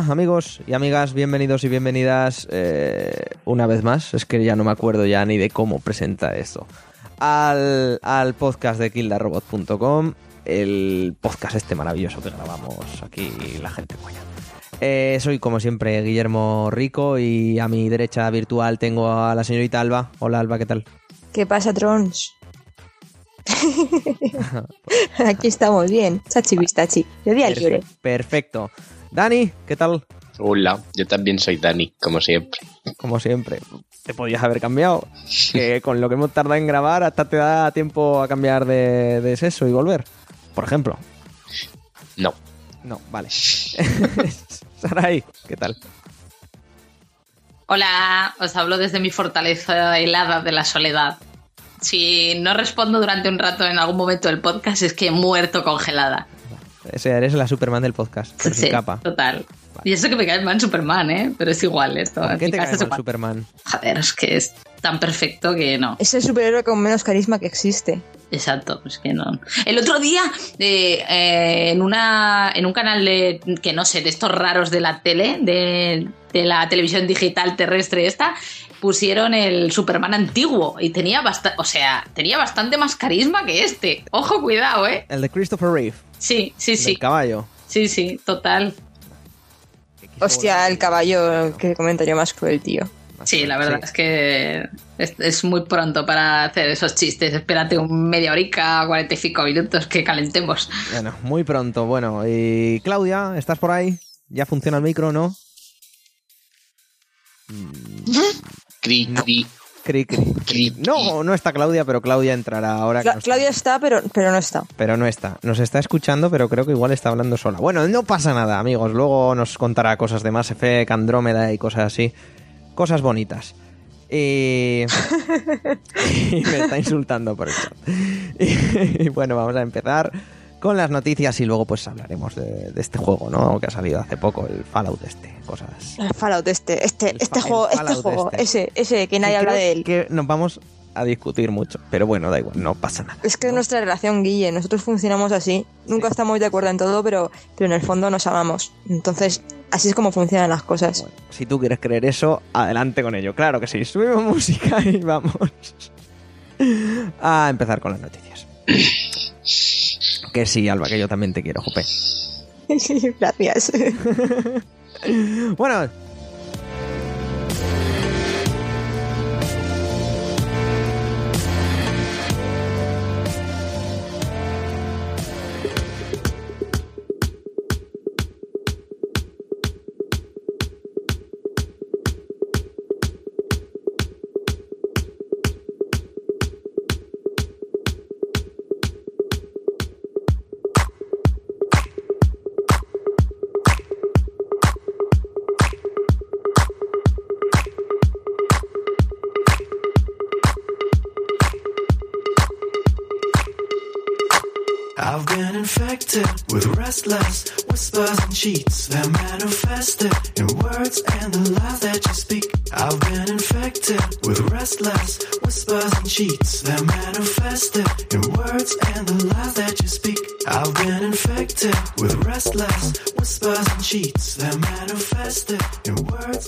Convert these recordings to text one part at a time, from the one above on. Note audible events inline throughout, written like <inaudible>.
Hola, amigos y amigas, bienvenidos y bienvenidas eh, una vez más. Es que ya no me acuerdo ya ni de cómo presenta esto. Al, al podcast de kildarobot.com, el podcast este maravilloso que grabamos aquí la gente buena. Eh, soy como siempre Guillermo Rico y a mi derecha virtual tengo a la señorita Alba. Hola Alba, ¿qué tal? ¿Qué pasa, Trons? <laughs> Aquí estamos bien. Chachi bistachi. De día libre. Perfecto. Dani, ¿qué tal? Hola, yo también soy Dani, como siempre. Como siempre. Te podías haber cambiado. Que <laughs> con lo que hemos tardado en grabar, hasta te da tiempo a cambiar de, de sexo y volver. Por ejemplo. No. No, vale. <laughs> Sarai, ¿qué tal? Hola, os hablo desde mi fortaleza helada de la soledad. Si no respondo durante un rato en algún momento del podcast es que he muerto congelada. Ese eres la Superman del podcast, pero sin Sí, capa. total. Y eso que me cae mal Superman, ¿eh? Pero es igual esto. ¿Por En qué te cae mal. Superman? Joder, es que es tan perfecto que no. Es el superhéroe con menos carisma que existe. Exacto, es que no. El otro día, eh, eh, en, una, en un canal de, que no sé, de estos raros de la tele, de, de la televisión digital terrestre esta, pusieron el Superman antiguo y tenía bastante, o sea, tenía bastante más carisma que este. Ojo, cuidado, ¿eh? El de Christopher Reeve, Sí, sí, el sí. del caballo. Sí, sí, total. Hostia, el caballo, qué comentario más cruel, tío. Sí, la verdad es que es, es muy pronto para hacer esos chistes. Espérate un media horica, 45 minutos que calentemos. Bueno, muy pronto. Bueno, y Claudia, ¿estás por ahí? ¿Ya funciona el micro, no? Cri, cri. Cri, cri. Cri, No, no está Claudia, pero Claudia entrará ahora. que Claudia está, pero, pero no está. Pero no está. Nos está escuchando, pero creo que igual está hablando sola. Bueno, no pasa nada, amigos. Luego nos contará cosas de Mass Effect, Andrómeda y cosas así. Cosas bonitas. Y... <laughs> <laughs> y me está insultando por eso. <laughs> Y bueno, vamos a empezar con las noticias y luego pues hablaremos de, de este juego, ¿no? Que ha salido hace poco, el Fallout este, cosas... El Fallout este, este, El este fa- juego, este juego, este. ese, ese que nadie Que habla de él. Que nos vamos a discutir mucho, pero bueno, da igual, no pasa nada. Es que es nuestra relación, Guille. Nosotros funcionamos así. Nunca estamos de acuerdo en todo, pero, pero en el fondo nos amamos. Entonces, así es como funcionan las cosas. Bueno, si tú quieres creer eso, adelante con ello. Claro que sí. Subimos <laughs> música y vamos a empezar con las noticias. <coughs> Que sí, Alba, que yo también te quiero, Jope. <laughs> Gracias. <laughs> Bueno.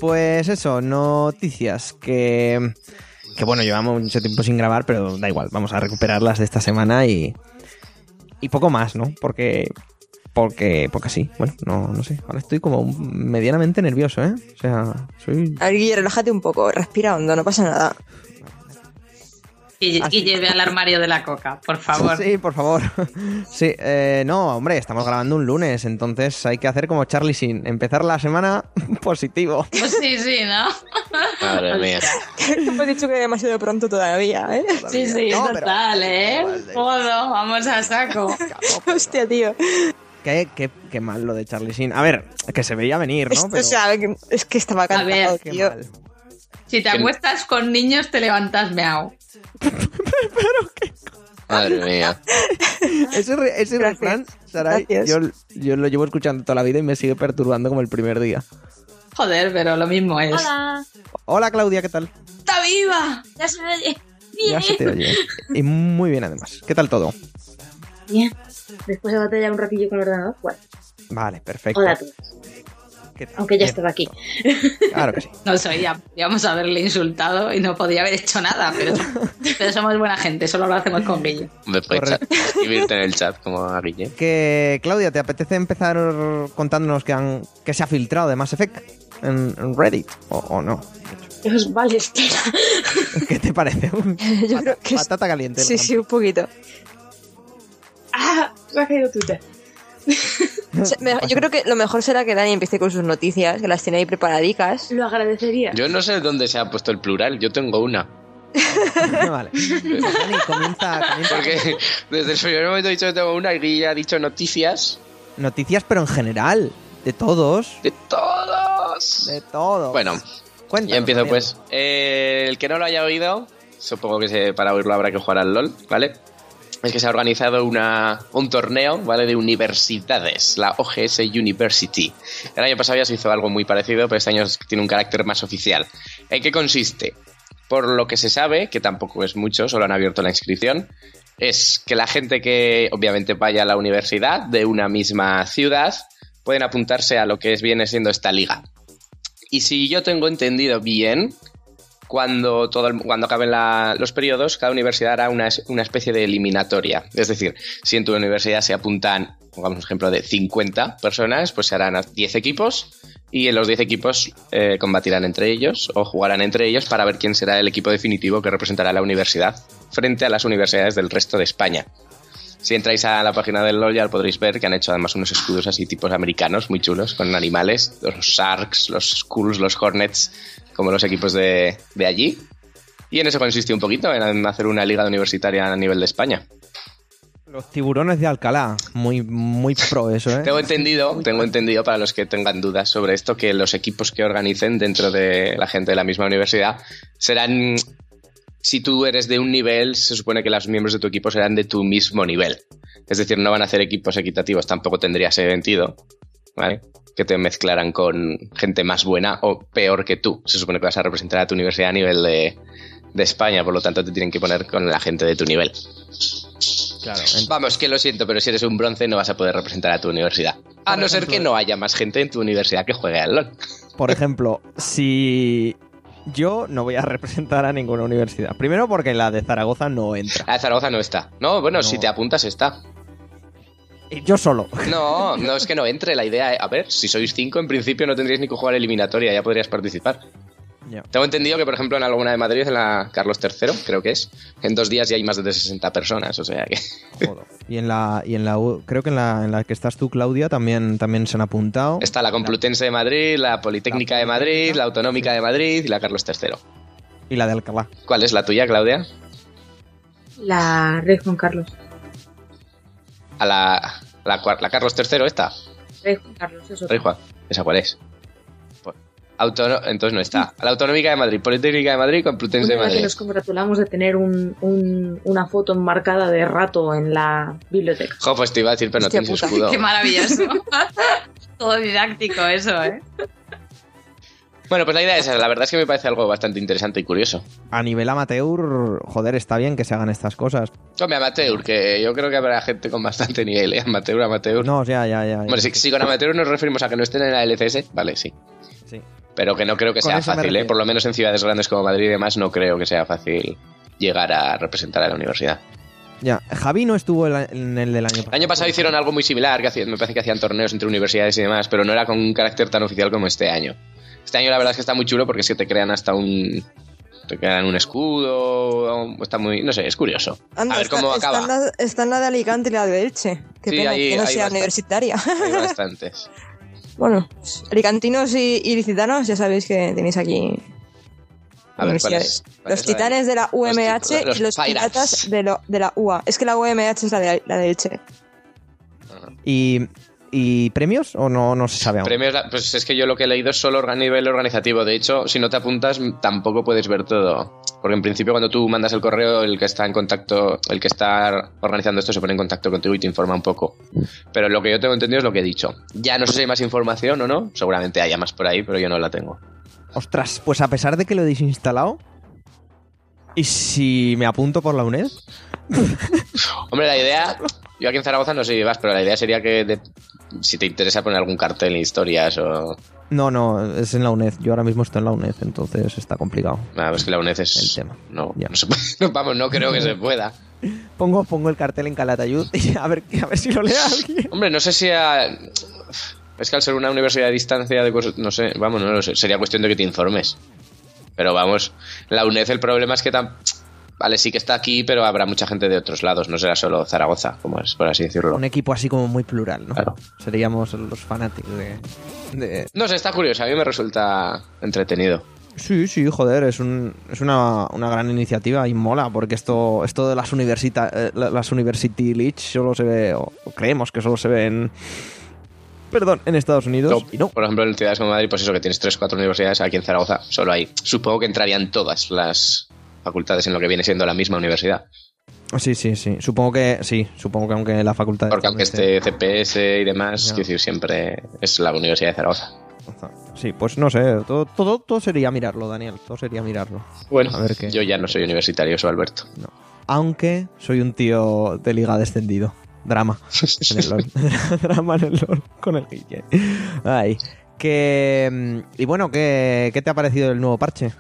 Pues eso, noticias que. Que bueno, llevamos mucho tiempo sin grabar, pero da igual, vamos a recuperarlas de esta semana y. Y poco más, ¿no? Porque. Porque. Porque sí, bueno, no, no sé. Ahora estoy como medianamente nervioso, ¿eh? O sea, soy. A ver, Guille, relájate un poco. Respira hondo, no pasa nada. Y, y lleve al armario de la coca, por favor. Sí, por favor. <laughs> Sí, eh, no, hombre, estamos grabando un lunes, entonces hay que hacer como Charlie Sin, empezar la semana <laughs> positivo. Pues sí, sí, ¿no? Madre <laughs> mía. Hemos dicho que demasiado pronto todavía, ¿eh? Sí, sí, No, pero- total, ¿eh? Jodo, vamos a saco. Hostia, tío. Qué, qué, qué mal lo de Charlie Sin. A ver, que se veía venir, ¿no? Esto, Pero o sea, que- es que estaba A ver, cantado, qué tío. mal. Si te acuestas con niños, te levantas meao. <laughs> Madre mía. <laughs> Ese, ese refrán, Saray, Gracias. yo, yo lo llevo escuchando toda la vida y me sigue perturbando como el primer día. Joder, pero lo mismo es. Hola, Hola Claudia, ¿qué tal? ¡Está viva! ya se me oye. Ya Bien. se te oye. <laughs> Y muy bien además. ¿Qué tal todo? Bien. Después de batallar un ratillo con el ordenador, bueno. Vale, perfecto. Hola a todos. Que- Aunque ya estaba aquí. Claro que sí. No sé, ya podíamos haberle insultado y no podía haber hecho nada, pero, <laughs> pero somos buena gente, solo lo hacemos con Guille. Me puedes Correcto. chat- escribirte en el chat como a Guille. Que, Claudia, ¿te apetece empezar contándonos que, han, que se ha filtrado de Mass Effect en, en Reddit? ¿O, o no? Dios, vale, espera. ¿Qué te parece? <laughs> Yo creo que patata caliente. Sí, sí, un poquito. Ah, se ha caído Twitter. Me- Yo creo que lo mejor será que Dani empiece con sus noticias, que las tiene ahí preparadicas. Lo agradecería. Yo no sé dónde se ha puesto el plural, yo tengo una. <laughs> vale. Dani, comienza, comienza Porque desde el primer momento he dicho que tengo una y Guille ha dicho noticias Noticias, pero en general. De todos. de todos. De todo. Bueno, Cuéntanos, ya empiezo Daniel. pues. Eh, el que no lo haya oído, supongo que se- para oírlo habrá que jugar al LOL, ¿vale? Es que se ha organizado una, un torneo, ¿vale? De universidades, la OGS University. El año pasado ya se hizo algo muy parecido, pero este año tiene un carácter más oficial. ¿En qué consiste? Por lo que se sabe, que tampoco es mucho, solo han abierto la inscripción, es que la gente que obviamente vaya a la universidad de una misma ciudad pueden apuntarse a lo que viene siendo esta liga. Y si yo tengo entendido bien, cuando, todo el- cuando acaben la- los periodos, cada universidad hará una, una especie de eliminatoria. Es decir, si en tu universidad se apuntan, pongamos un ejemplo de 50 personas, pues se harán a 10 equipos y en los 10 equipos eh, combatirán entre ellos o jugarán entre ellos para ver quién será el equipo definitivo que representará la universidad frente a las universidades del resto de España. Si entráis a la página del LoL ya podréis ver que han hecho además unos escudos así tipos americanos muy chulos con animales, los Sharks, los Skulls, los Hornets, como los equipos de, de allí. Y en eso consiste un poquito, en hacer una liga universitaria a nivel de España. Los tiburones de Alcalá. Muy, muy pro eso, ¿eh? <laughs> Tengo entendido, tengo entendido para los que tengan dudas sobre esto, que los equipos que organicen dentro de la gente de la misma universidad serán, si tú eres de un nivel, se supone que los miembros de tu equipo serán de tu mismo nivel. Es decir, no van a hacer equipos equitativos, tampoco tendría sentido, ¿vale? Que te mezclaran con gente más buena o peor que tú. Se supone que vas a representar a tu universidad a nivel de, de España, por lo tanto te tienen que poner con la gente de tu nivel. Claro. Vamos, que lo siento, pero si eres un bronce no vas a poder representar a tu universidad. A Por no ser que no haya más gente en tu universidad que juegue al LOL. Por ejemplo, si yo no voy a representar a ninguna universidad. Primero porque la de Zaragoza no entra. La de Zaragoza no está. No, bueno, No. si te apuntas está. Yo solo. No, no es que no entre. La idea, es- a ver, si sois cinco, en principio no tendríais ni que jugar eliminatoria, ya podrías participar. Ya. Tengo entendido que, por ejemplo, en alguna de Madrid, en la Carlos III, creo que es, en dos días ya hay más de 60 personas, o sea que... <laughs> Joder. Y en la, y en la U- creo que en la, en la que estás tú, Claudia, también, también se han apuntado. Está la Complutense de Madrid, la Politécnica La de Madrid, la Autonómica de Madrid y la Carlos III. Y la de Alcalá. ¿Cuál es la tuya, Claudia? La Rey Juan Carlos. A la, la, la Carlos III esta. Rey Juan Carlos, eso. Rey Juan, ¿esa cuál es? Pues, Autono- entonces no está. La Autonómica de Madrid, Politécnica de Madrid, Complutense de Una que Madrid. nos congratulamos de tener un, un- una foto enmarcada de rato en la biblioteca. Jo, pues te iba a decir, pero no Hostia tienes puta. escudo. Qué maravilloso. <laughs> Todo didáctico eso, ¿eh? Bueno, pues la idea es esa. La verdad es que me parece algo bastante interesante y curioso. A nivel amateur, joder, está bien que se hagan estas cosas. Hombre, amateur, que yo creo que habrá gente con bastante nivel, ¿eh? Amateur, amateur. No, ya, ya, ya. Hombre, si, si con amateur nos referimos a que no estén en la LCS, vale, sí. Sí. Pero que no creo que sea fácil, ¿eh? Por lo menos en ciudades grandes como Madrid y demás, no creo que sea fácil llegar a representar a la universidad. Ya. Javi no estuvo en el del año pasado. El año pasado hicieron algo muy similar, que hacían- me parece que hacían torneos entre universidades y demás, pero no era con un carácter tan oficial como este año. Este año la verdad es que está muy chulo porque es que te crean hasta un... Te crean un escudo, está muy... No sé, es curioso. Anda, a ver está, cómo acaba. en la, está en la de Alicante y la de Elche. Qué Sí, pena ahí- que no sea bastante. universitaria. Hay <laughs> bastantes. bueno, alicantinos y, y licitanos, ya sabéis que tenéis aquí A ver, ¿cuál es? ¿Cuál Los es la de- titanes de la UMH los y los Pirates. piratas de, lo- de la UA. Es que la UMH es la de, la de Elche. ¿Y, y premios o no, no se sabe aún? Premios, pues es que yo lo que he leído es solo a nivel organizativo. De hecho, si no te apuntas, tampoco puedes ver todo. Porque en principio, cuando tú mandas el correo, el que está en contacto, el que está organizando esto se pone en contacto contigo y te informa un poco. Pero lo que yo tengo entendido es lo que he dicho. Ya no sé si hay más información o no. Seguramente haya más por ahí, pero yo no la tengo. Ostras, pues a pesar de que lo he desinstalado. ¿Y si me apunto por la UNED? <laughs> Hombre, la idea. Yo aquí en Zaragoza no sé si vas, pero la idea sería que de- si te interesa poner algún cartel en historias o. No, no, es en la UNED. Yo ahora mismo estoy en la UNED, entonces está complicado. Nada, pues que la UNED es... El tema. No, Ya. no se puede- <laughs> no, vamos, no creo que se <laughs> pueda. Pongo, pongo el cartel en Calatayud y a ver, a ver si lo lee alguien. Hombre, no sé si a- Es que al ser una universidad de distancia de cosas... No sé, vamos, no lo sé. Sería cuestión de que te informes. Pero vamos, la UNED el problema es que tan... Vale, sí que está aquí, pero habrá mucha gente de otros lados. No será solo Zaragoza, como es, por así decirlo. Un equipo así como muy plural, ¿no? Claro. Seríamos los fanáticos de, de- No sé, está curioso. A mí me resulta entretenido. Sí, sí, joder, es, un, es una, una gran iniciativa y mola, porque esto, esto de las, universita, eh, la- las University League solo se ve, o, o creemos que solo se ve en... Perdón, en Estados Unidos. Y no. Por ejemplo, en ciudades como Madrid, pues eso, que tienes 3 4 universidades, aquí en Zaragoza solo hay. Supongo que entrarían todas las facultades en lo que viene siendo la misma universidad. Sí, sí, sí. Supongo que sí, supongo que aunque la facultad... Porque aunque esté CPS y demás, quiero decir, siempre es la Universidad de Zaragoza. Sí, pues no sé, todo, todo, todo sería mirarlo, Daniel, todo sería mirarlo. Bueno, A ver qué. yo ya no soy universitario, soy Alberto. Aunque soy un tío de liga descendido. Drama. <laughs> En el LOL. <laughs> Drama en el LOL con el Guille. Ay. Que. mm, Y bueno, ¿qué, ¿qué te ha parecido el nuevo parche?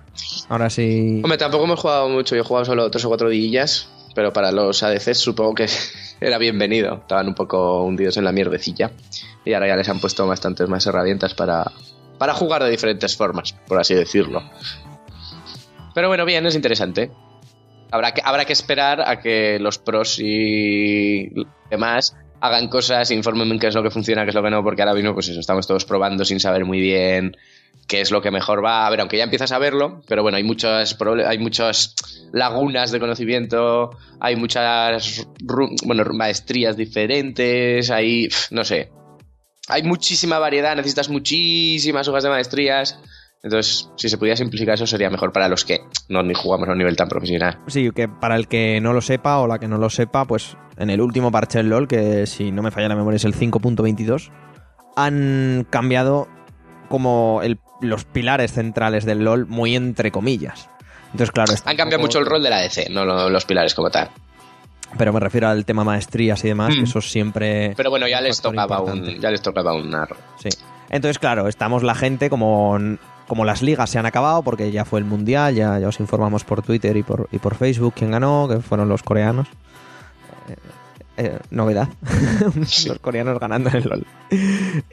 Ahora sí. Hombre, tampoco hemos jugado mucho, yo he jugado solo tres o cuatro dillas, pero para los ADCs supongo que <laughs> era bienvenido. Estaban un poco hundidos en la mierdecilla y ahora ya les han puesto bastantes más herramientas para, para jugar de diferentes formas, por así decirlo. Pero bueno, bien, es interesante. Habrá que, habrá que esperar a que los pros y demás hagan cosas, informen qué es lo que funciona, qué es lo que no, porque ahora mismo, pues eso, estamos todos probando sin saber muy bien qué es lo que mejor va. A ver, aunque ya empiezas a verlo, pero bueno, hay muchas, hay muchas lagunas de conocimiento, hay muchas bueno, maestrías diferentes, hay, no sé, hay muchísima variedad, necesitas muchísimas hojas de maestrías. Entonces, si se pudiera simplificar eso sería mejor para los que no ni jugamos a un nivel tan profesional. Sí, que para el que no lo sepa o la que no lo sepa, pues en el último parche del LOL, que si no me falla la memoria es el 5.22, han cambiado como el- los pilares centrales del LOL muy entre comillas. Entonces, claro, está Han cambiado poco- mucho el rol de la DC, no lo- los pilares como tal. Pero me refiero al tema maestrías y demás, que Mm. eso siempre... Pero bueno, ya les tocaba un, ya les tocaba un narro. Sí. Entonces, claro, estamos la gente como, como las ligas se han acabado, porque ya fue el mundial, ya, ya os informamos por Twitter y por, y por Facebook quién ganó, que fueron los coreanos. Eh, eh, novedad. <laughs> los coreanos ganando en el LOL.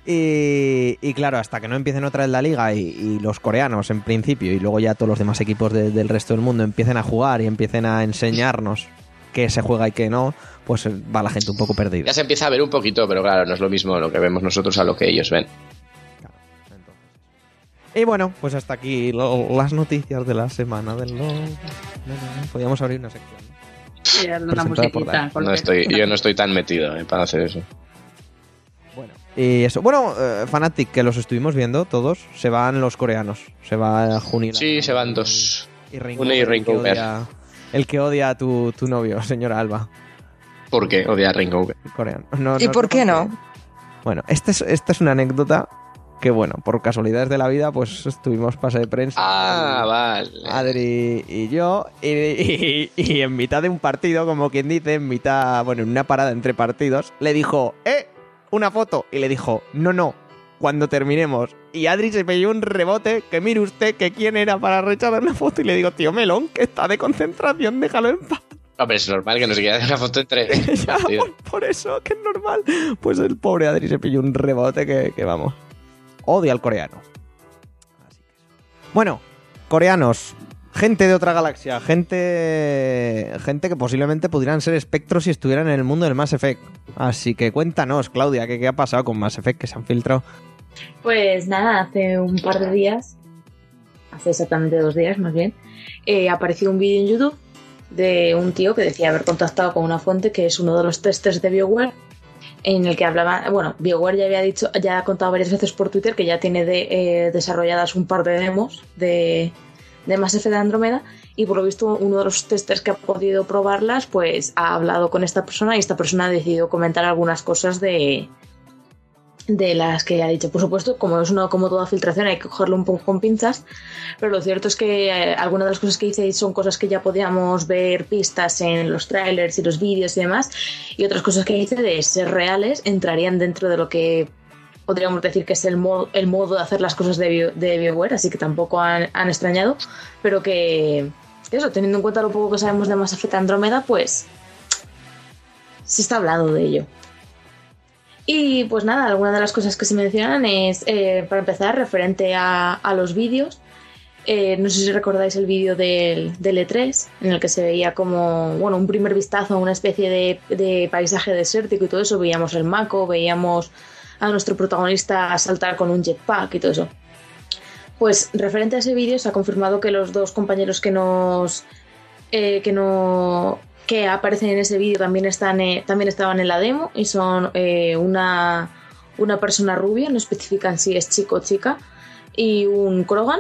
Y, y claro, hasta que no empiecen otra vez la liga y, y los coreanos en principio, y luego ya todos los demás equipos de- del resto del mundo empiecen a jugar y empiecen a enseñarnos qué se juega y qué no, pues eh, va la gente un poco perdida. Ya se empieza a ver un poquito, pero claro, no es lo mismo lo que vemos nosotros a lo que ellos ven. Y bueno, pues hasta aquí lo- las noticias de la semana del LOL. Podríamos abrir una sección. Sí, una musiquita. No estoy, yo no estoy tan metido eh, para hacer eso. Bueno. Y eso. Bueno, eh, Fanatic, que los estuvimos viendo todos, se van los coreanos. Se va Junila. Sí, se van dos. Y Una y el que Raincover. odia- El que odia a tu, tu novio, <laughs> señora Alba. ¿Por qué odia a Ringo? Coreano. No, ¿Y no- por qué no? Bueno, esta es, esta es una anécdota que, bueno, por casualidades de la vida, pues estuvimos pase de prensa. Ah, vale. Adri y yo, y, y- y en mitad de un partido, como quien dice, en mitad, bueno, en una parada entre partidos, le dijo, ¡eh! Una foto. Y le dijo, no, no, cuando terminemos. Y Adri se pilló un rebote, que mire usted que quién era para rechazar una foto. Y le digo, tío Melón, que está de concentración, déjalo en paz. Hombre, es normal que no se quiera hacer una foto entre. <laughs> Ya, por, por eso, que es normal. Pues el pobre Adri se pilló un rebote que, que vamos. Odia al coreano. Bueno, coreanos. Gente de otra galaxia, gente gente que posiblemente pudieran ser espectros si estuvieran en el mundo del Mass Effect. Así que cuéntanos, Claudia, ¿qué, qué ha pasado con Mass Effect que se han filtrado? Pues nada, hace un par de días, hace exactamente dos días más bien, eh, apareció un vídeo en YouTube de un tío que decía haber contactado con una fuente que es uno de los testers de BioWare, en el que hablaba, bueno, BioWare ya había dicho, ya ha contado varias veces por Twitter que ya tiene de- eh, desarrolladas un par de demos de, de Mass Effect de Andromeda y por lo visto uno de los testers que ha podido probarlas pues ha hablado con esta persona y esta persona ha decidido comentar algunas cosas de, de las que ha dicho. Por supuesto, como es una, como toda filtración, hay que cogerlo un poco con pinzas, pero lo cierto es que eh, algunas de las cosas que dice son cosas que ya podíamos ver pistas en los trailers y los vídeos y demás, y otras cosas que dice de ser reales entrarían dentro de lo que podríamos decir que es el modo, el modo de hacer las cosas de, Bio- de BioWare, así que tampoco han, han extrañado, pero que eso, teniendo en cuenta lo poco que sabemos de Mass Effect Andrómeda, pues se está hablando de ello. Y pues nada, algunas de las cosas que se mencionan es, eh, para empezar, referente a, a los vídeos. Eh, no sé si recordáis el vídeo del, del E3, en el que se veía como, bueno, un primer vistazo a una especie de, de paisaje desértico y todo eso. Veíamos el Mako, veíamos a nuestro protagonista saltar con un jetpack y todo eso. Pues referente a ese vídeo se ha confirmado que los dos compañeros que nos eh, que no que aparecen en ese vídeo también están eh, también estaban en la demo y son eh, una una persona rubia, no especifican si es chico o chica, y un Krogan.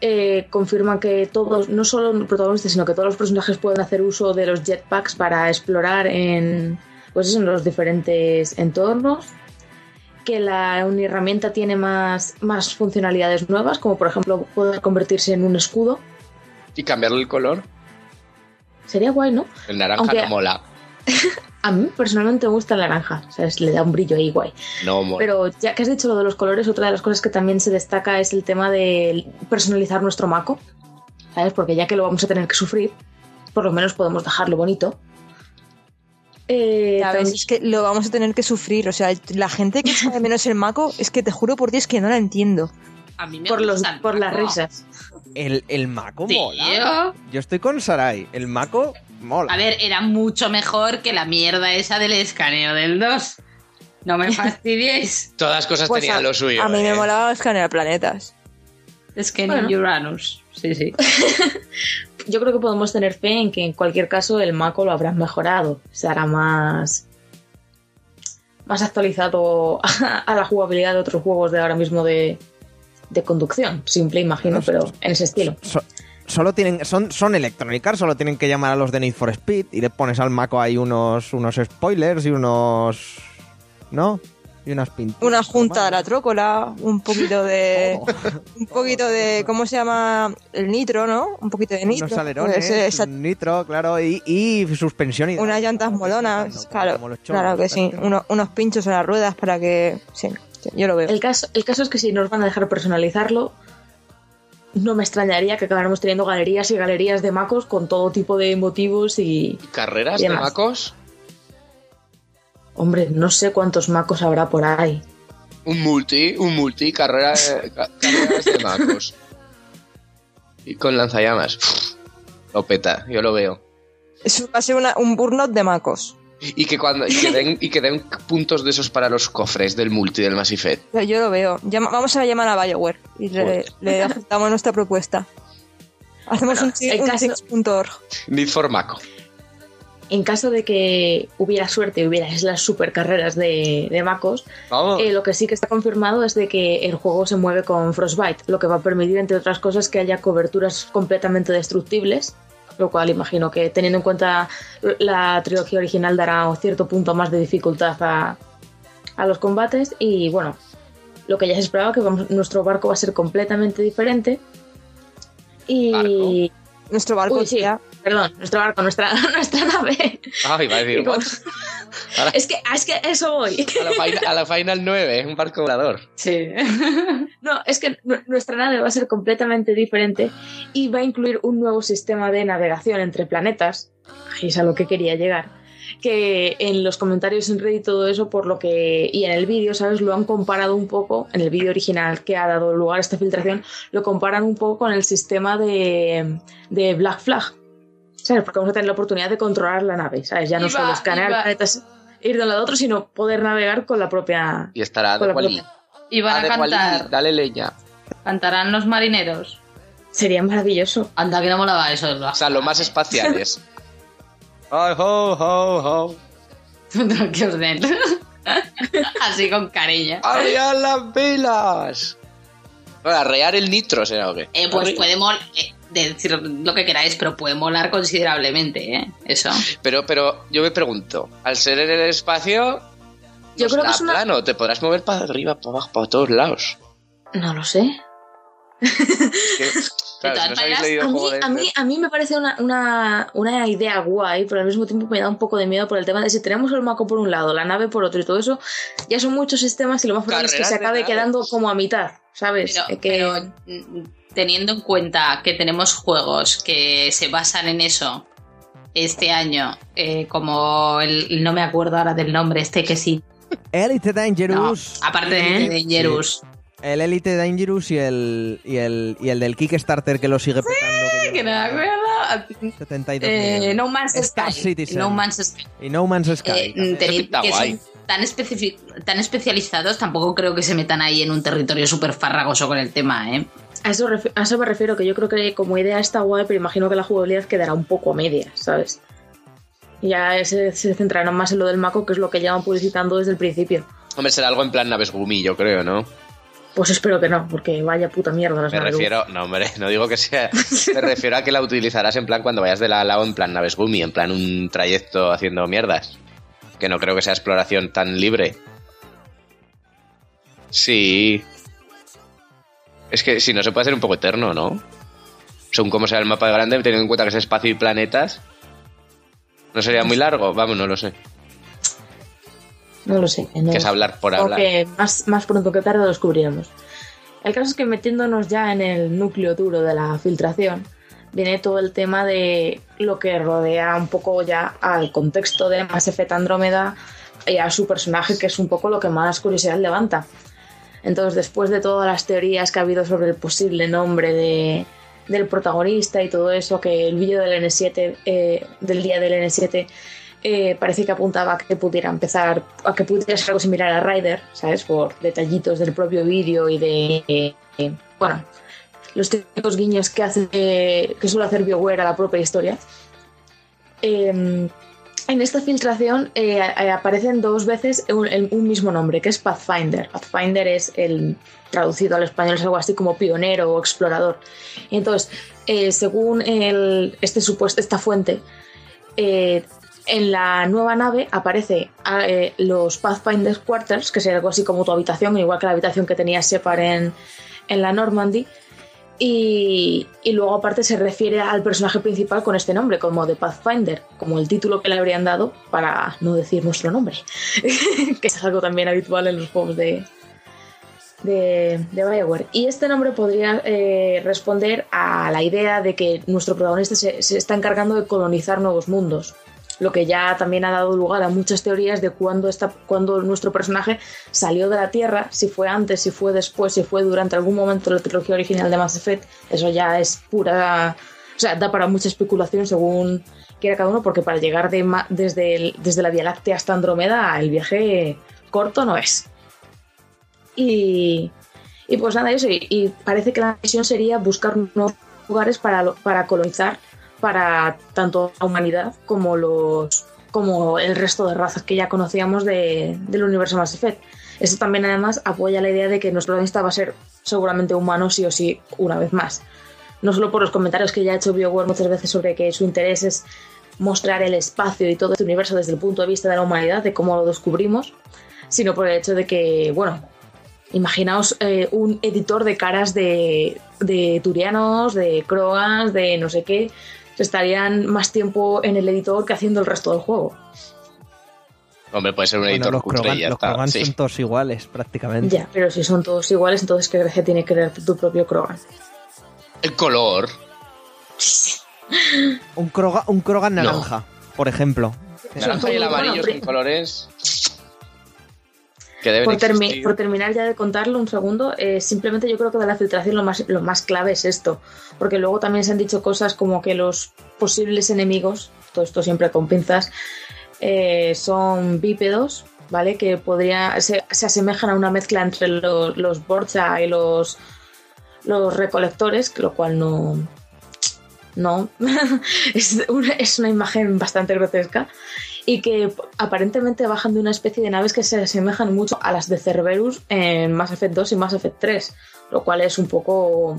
Eh, confirman que todos, no solo los protagonistas, sino que todos los personajes pueden hacer uso de los jetpacks para explorar en, pues en los diferentes entornos. Que la herramienta tiene más, más funcionalidades nuevas, como por ejemplo poder convertirse en un escudo. Y cambiarle el color. Sería guay, ¿no? El naranja Aunque- no mola. <laughs> A mí personalmente me gusta el naranja, o sea, es- le da un brillo ahí guay. No mola. Pero ya que has dicho lo de los colores, otra de las cosas que también se destaca es el tema de personalizar nuestro maco, ¿sabes? Porque ya que lo vamos a tener que sufrir, por lo menos podemos dejarlo bonito. Eh, también- es que lo vamos a tener que sufrir. O sea, la gente que sabe menos el maco, es que te juro por Dios que no la entiendo. A mí me por, los, por las risas. El, el Mako Tío. mola. Yo estoy con Sarai. El Mako mola. A ver, era mucho mejor que la mierda esa del escaneo del 2. No me <laughs> fastidiéis. Todas las cosas Pues tenían a, lo suyo. a mí me ¿eh? molaba escanear planetas. Es que Bueno. Uranus. Sí, sí. <laughs> <laughs> Yo creo que podemos tener fe en que en cualquier caso el Mako lo habrán mejorado. Se hará más. más actualizado a la jugabilidad de otros juegos de ahora mismo de, de conducción. Simple, imagino, No pero en ese estilo. So- solo tienen, son, son Electronic Arts, solo tienen que llamar a los de Need for Speed y le pones al Mako ahí unos, unos spoilers y unos. ¿No? Y unas pinturas. Una junta de la trócola, un poquito de. Oh. Un poquito de. ¿Cómo se llama? El nitro, ¿no? Un poquito de nitro. Unos alerones, Ese- esa- un nitro, claro, y, y suspensión. hidráulica, unas llantas molonas, Como claro. Claro que sí. Uno- unos pinchos en las ruedas para que. Sí, sí, yo lo veo. El caso, el caso es que si nos van a dejar personalizarlo, no me extrañaría que acabáramos teniendo galerías y galerías de macos con todo tipo de motivos y... ¿Carreras Y de macos? Hombre, no sé cuántos macos habrá por ahí. Un multi, un multi, carrera <laughs> carreras de macos. Y con lanzallamas. Lo peta, yo lo veo. Eso va a ser una- un burnout de macos. Y que cuando y que den, y que den puntos de esos para los cofres del multi del Mass Effect. Yo- lo veo. Llama- vamos a llamar a Bioware y le, le aceptamos nuestra propuesta. Hacemos Bueno, un, un caso-. Need for Maco. En caso de que hubiera suerte y hubiera las super carreras de, de macos, eh, lo que sí que está confirmado es de que el juego se mueve con Frostbite, lo que va a permitir, entre otras cosas, que haya coberturas completamente destructibles, lo cual imagino que teniendo en cuenta la trilogía original dará un cierto punto más de dificultad a, a los combates. Y bueno, lo que ya se esperaba que vamos- nuestro barco va a ser completamente diferente. Y... Nuestro barco Uy, sí, ya- perdón, nuestro barco, nuestra, <laughs> nuestra nave. Ay, va a decir. Como- <laughs> Es que, es que eso voy. A la, final, a la Final 9, un barco volador. Sí. <laughs> No, es que nu- nuestra nave va a ser completamente diferente y va a incluir un nuevo sistema de navegación entre planetas. Ahí es a lo que quería llegar. Que en los comentarios en Reddit y todo eso, por lo que. Y en el vídeo, ¿sabes? Lo han comparado un poco. En el vídeo original que ha dado lugar a esta filtración, lo comparan un poco con el sistema de, de Black Flag. ¿Sabes? Porque vamos a tener la oportunidad de controlar la nave, ¿sabes? Ya no Iba- solo escanear iba- planetas, ir de un lado a otro, sino poder navegar con la propia. Y estará Con de la Wally. Y van a cantar. Dale leña. Cantarán los marineros. Sería maravilloso. Anda, que no molaba eso. O sea, lo más espaciales. Ay, <laughs> ho, ho, ho. que os den. Así con cariño. ¡Arriar las velas! Bueno, arrear el nitro será o qué. Eh, pues puede molar. decir lo que queráis, pero puede molar considerablemente, ¿eh? Eso. Pero, pero yo me pregunto, al ser en el espacio, Yo creo que es una- plano, te podrás mover para arriba, para abajo, para todos lados. No lo sé. Que- <laughs> Claro, todas maneras, A mí, de a, mí, a mí me parece una, una, una idea guay, pero al mismo tiempo me da un poco de miedo por el tema de si tenemos el Mako por un lado, la nave por otro y todo eso, ya son muchos sistemas y lo más probable es que se de acabe quedando como a mitad, ¿sabes? Pero, que, pero, teniendo en cuenta que tenemos juegos que se basan en eso este año, eh, como el, no me acuerdo ahora del nombre, este que sí, Elite no, Dangerous. aparte de, de Dangerous, El Elite Dangerous y el, y el, y el del Kickstarter que lo sigue petando. que no me acuerdo, 72 eh. No Man's Star Sky, Citizen. No Man's Sky. Y No Man's Sky. Eh, que son tan especializados, tampoco creo que se metan ahí en un territorio súper farragoso con el tema, ¿eh? A, eso a eso me refiero, que yo creo que como idea está guay, pero imagino que la jugabilidad quedará un poco a media, ¿sabes? Ya se, se centrarán más en lo del Mako, que es lo que llevan publicitando desde el principio. Hombre, será algo en plan naves Gumi, yo creo, ¿no? Pues espero que no, porque vaya puta mierda las Me refiero, no, hombre, no digo que sea. Me refiero a que la utilizarás en plan cuando vayas de la a lado en plan naves Gumi, en plan un trayecto haciendo mierdas. Que no creo que sea exploración tan libre. Sí. Es que si no se puede hacer un poco eterno, ¿no? Según cómo sea el mapa de grande, teniendo en cuenta que es espacio y planetas. ¿No sería muy largo? Vamos, no lo sé. No lo sé. No Que es hablar por hablar. que más, más pronto que tarde lo descubriremos. El caso es que metiéndonos ya en el núcleo duro de la filtración, viene todo el tema de lo que rodea un poco ya al contexto de Mass Effect Andrómeda y a su personaje, que es un poco lo que más curiosidad levanta. Entonces, después de todas las teorías que ha habido sobre el posible nombre de, del protagonista y todo eso, que el vídeo del N7, eh, del día del N7, eh, parece que apuntaba a que pudiera empezar, a que pudiera ser algo similar a Ryder, ¿sabes? Por detallitos del propio vídeo y de, eh, bueno, los típicos guiños que hace, que suele hacer BioWare a la propia historia. En esta filtración eh, eh, aparecen dos veces un, mismo nombre, que es Pathfinder. Pathfinder es el traducido al español es algo así como pionero o explorador. Entonces, eh, según este supuesto, esta fuente, en la nueva nave aparece ah, los Pathfinder Quarters, que sería algo así como tu habitación, igual que la habitación que tenía Shepard en, en la Normandy. Y, luego aparte se refiere al personaje principal con este nombre, como de Pathfinder, como el título que le habrían dado para no decir nuestro nombre, <laughs> que es algo también habitual en los juegos de, de, de Bioware. Y este nombre podría eh, responder a la idea de que nuestro protagonista se está encargando de colonizar nuevos mundos, lo que ya también ha dado lugar a muchas teorías de cuándo, está, cuándo nuestro personaje salió de la Tierra, si fue antes, si fue después, si fue durante algún momento de la trilogía original de Mass Effect. Eso ya es pura... O sea, da para mucha especulación según quiera cada uno, porque para llegar de desde, desde la Vía Láctea hasta Andrómeda, el viaje corto no es. Y, y pues nada, eso. Y, parece que la misión sería buscar nuevos lugares para, para colonizar para tanto la humanidad como los como el resto de razas que ya conocíamos de- del universo Mass Effect. Esto también además apoya la idea de que nuestro protagonista va a ser seguramente humano sí o sí una vez más. No solo por los comentarios que ya ha hecho BioWare muchas veces sobre que su interés es mostrar el espacio y todo este universo desde el punto de vista de la humanidad, de cómo lo descubrimos, sino por el hecho de que, bueno, imaginaos eh, un editor de caras de, de turianos, de crogans, de no sé qué, estarían más tiempo en el editor que haciendo el resto del juego. Hombre, puede ser un Bueno, editor los cutre Krogan, y ya los está. Krogan Sí. son todos iguales, prácticamente. Ya, pero si son todos iguales, entonces ¿qué gracia tiene crear tu propio Krogan? El color. Un, Kroga- un Krogan No. naranja, por ejemplo. Naranja y el amarillo colores que Por, termi- existir. por terminar ya de contarlo un segundo, eh, simplemente yo creo que de la filtración lo más, lo más clave es esto, porque luego también se han dicho cosas como que los posibles enemigos, todo esto siempre con pinzas, eh, son bípedos, ¿vale? Que podría, se, se asemejan a una mezcla entre lo- los Borja y los, los recolectores, lo cual no... No, <laughs> es, una, es una imagen bastante grotesca y que aparentemente bajan de una especie de naves que se asemejan mucho a las de Cerberus en Mass Effect 2 y Mass Effect 3, lo cual es un poco,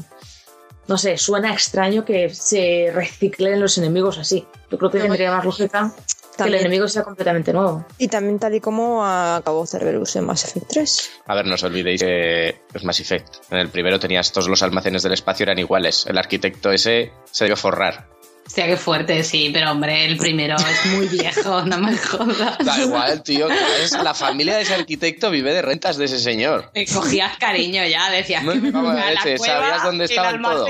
no sé, suena extraño que se reciclen los enemigos así. Yo creo que Pero tendría más lógica. Que el enemigo sea completamente nuevo. Y también tal y como acabó Cerberus en Mass Effect 3. A ver, no os olvidéis que es Mass Effect. En el primero tenías todos los almacenes del espacio eran iguales. El arquitecto ese se debió forrar. Hostia, qué fuerte, sí, pero hombre, el primero es muy viejo, no me jodas. Da igual, tío. que es la familia de ese arquitecto vive de rentas de ese señor. Me cogías cariño ya, decías No, que me la leche, cueva, sabías dónde el estaba todo.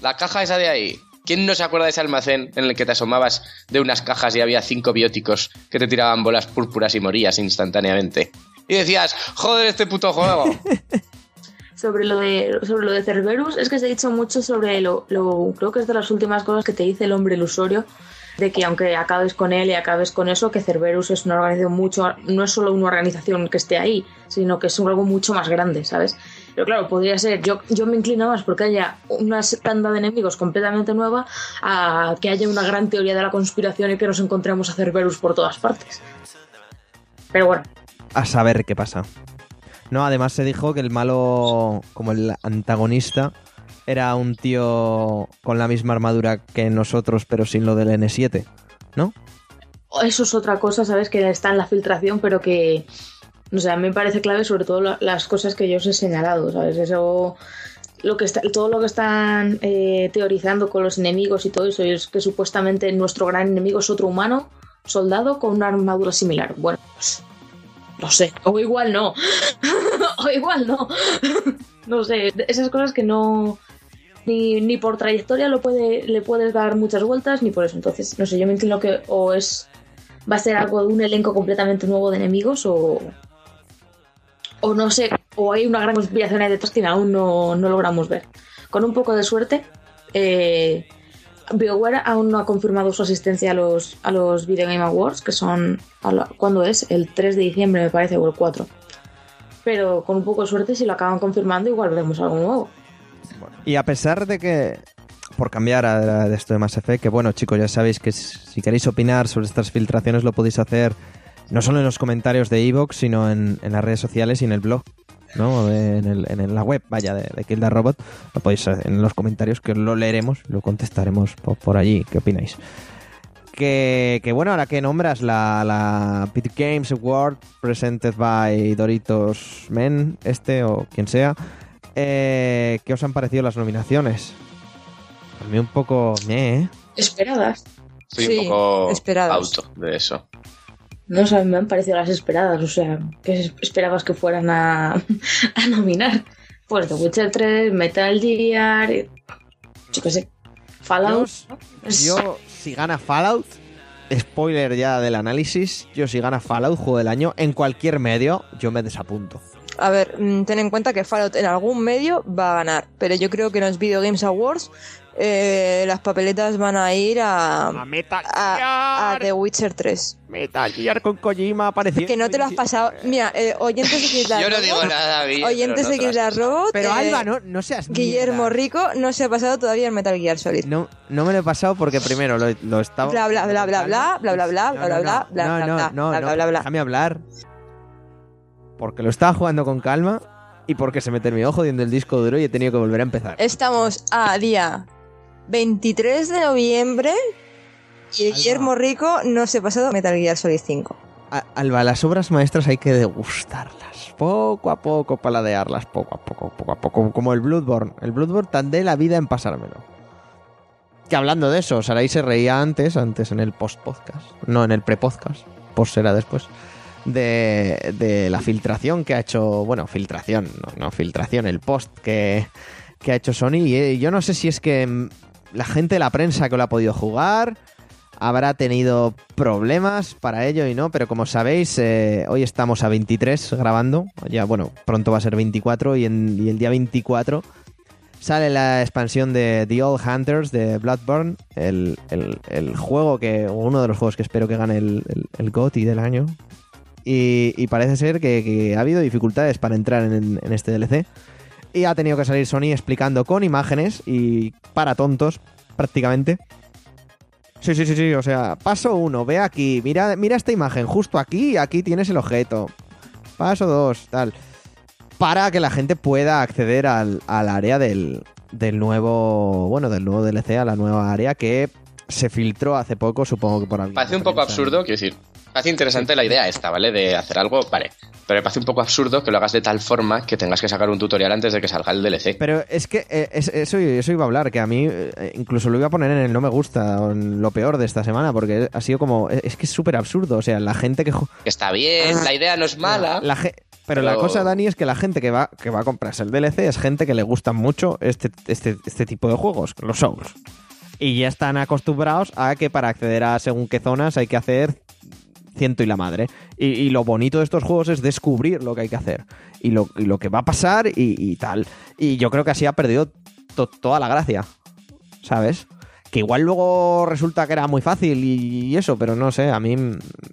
La caja esa de ahí. ¿Quién no se acuerda de ese almacén en el que te asomabas de unas cajas y había cinco bióticos que te tiraban bolas púrpuras y morías instantáneamente? Y decías, joder, este puto juego. <laughs> Sobre lo de sobre lo de Cerberus, es que se ha dicho mucho sobre lo, lo- creo que es de las últimas cosas que te dice el hombre ilusorio, de que aunque acabes con él y acabes con eso, que Cerberus es una organización mucho, no es solo una organización que esté ahí, sino que es algo mucho más grande, ¿sabes? Pero claro, podría ser, yo, yo me inclino más porque haya una tanda de enemigos completamente nueva a que haya una gran teoría de la conspiración y que nos encontremos a Cerberus por todas partes. Pero bueno, A saber qué pasa. No, además se dijo que el malo, como el antagonista, era un tío con la misma armadura que nosotros, pero sin lo del N7, ¿no? Eso es otra cosa, ¿sabes? Que está en la filtración, pero que. No sé, a mí me parece clave sobre todo la- las cosas que yo os he señalado, ¿sabes? Eso. Lo que está, todo lo que están eh, teorizando con los enemigos y todo eso es que supuestamente nuestro gran enemigo es otro humano, soldado, con una armadura similar. Bueno, pues, no sé. O igual no. <laughs> o igual no. no sé. Esas cosas que no. Ni, ni por trayectoria lo puede, le puedes dar muchas vueltas, ni por eso. Entonces, no sé, yo me entiendo que o es. Va a ser algo de un elenco completamente nuevo de enemigos o. O no sé, o hay una gran conspiración ahí detrás que aún no, no logramos ver. Con un poco de suerte, eh, BioWare aún no ha confirmado su asistencia a los, a los Video Game Awards, que son. ¿Cuándo es? El 3 de diciembre, me parece, o el 4. Pero con un poco de suerte, si lo acaban confirmando, igual veremos algo nuevo. Y a pesar de que, por cambiar de esto de Mass Effect, que bueno, chicos, ya sabéis que si queréis opinar sobre estas filtraciones lo podéis hacer no solo en los comentarios de Evox, sino en las redes sociales y en el blog, ¿no? De- en, el- en la web, vaya, de, de Kill the Robot. Lo podéis hacer en los comentarios, que lo leeremos, lo contestaremos por, por allí. ¿Qué opináis? Que, que bueno, ahora que nombras la, la Pit Games Award presented by Doritos Men, este o quien sea, eh, ¿qué os han parecido las nominaciones? A mí un poco... ¿eh? Esperadas. Estoy Sí, un poco esperadas. auto de eso. No sé, me han parecido las esperadas, o sea, ¿qué esperabas que fueran a, <laughs> a nominar? Pues The Witcher 3, Metal Gear, yo qué sé, Fallout. Yo, yo, si gana Fallout, spoiler ya del análisis, yo si gana Fallout, juego del año, en cualquier medio, yo me desapunto. A ver, mm, ten en cuenta que Fallout en algún medio va a ganar, pero yo creo que en los Video Games Awards eh, las papeletas van a ir a, Metal a, a The Witcher 3. Metal Gear con Kojima apareció. Que no te lo has pasado. Mira, eh, oyentes de <laughs> the Yo no Robot- digo nada, David. Oyentes pero de Robot. Pero eh, Alba, no, no seas Guillermo mierda. Rico no se ha pasado todavía el Metal Gear Solid. No, no me lo he pasado porque primero lo, lo estaba... Bla, bla, bla, bla, bla, bla, bla, bla, bla, bla, bla, bla, bla, bla, bla, bla. Déjame hablar. Porque lo estaba jugando con calma y porque se me terminó jodiendo el disco duro y he tenido que volver a empezar. Estamos a día 23 de noviembre y Guillermo Rico no se ha pasado Metal Gear Solid 5. A- Alba, las obras maestras hay que degustarlas. Poco a poco, paladearlas, poco a poco, poco a poco. Como el Bloodborne. El Bloodborne tardé la vida en pasármelo. Que hablando de eso, Sarai se reía antes, antes en el post-podcast. No, en el pre-podcast. Post será después. De, de la filtración que ha hecho. Bueno, filtración, no, no filtración, el post que, que ha hecho Sony. Y eh, yo no sé si es que la gente de la prensa que lo ha podido jugar habrá tenido problemas para ello y no, pero como sabéis, eh, hoy estamos a 23 grabando, ya bueno, pronto va a ser 24 y, el día 24 sale la expansión de The Old Hunters de Bloodborne, el, juego que, uno de los juegos que espero que gane el, el, del año. Y, parece ser que, que ha habido dificultades para entrar en, en este DLC. Y ha tenido que salir Sony explicando con imágenes y para tontos, prácticamente, Sí, sí, sí, sí. O sea, paso uno, ve aquí, mira, mira esta imagen, justo aquí, aquí tienes el objeto. Paso dos, tal. Para que la gente pueda acceder al, al área del, del nuevo. Bueno, del nuevo DLC, a la nueva área que se filtró hace poco, supongo que por algo. Parece un poco absurdo, quiero decir. Parece interesante la idea esta, ¿vale? De hacer algo, vale. Pero me parece un poco absurdo que lo hagas de tal forma que tengas que sacar un tutorial antes de que salga el DLC. Pero es que eh, es- eso, eso iba a hablar, que a mí eh, incluso lo iba a poner en el no me gusta, o en lo peor de esta semana, porque ha sido como. Es que es súper absurdo. O sea, la gente que. está bien, la idea no es mala. La ge- pero, la cosa, Dani, es que la gente que va, que va a comprarse el DLC es gente que le gustan mucho este, este, este tipo de juegos, los Souls. Y ya están acostumbrados a que para acceder a según qué zonas hay que hacer y la madre. Y, lo bonito de estos juegos es descubrir lo que hay que hacer. Y lo, lo que va a pasar y, tal. Y yo creo que así ha perdido to- toda la gracia. ¿Sabes? Que igual luego resulta que era muy fácil y, eso, pero no sé, a mí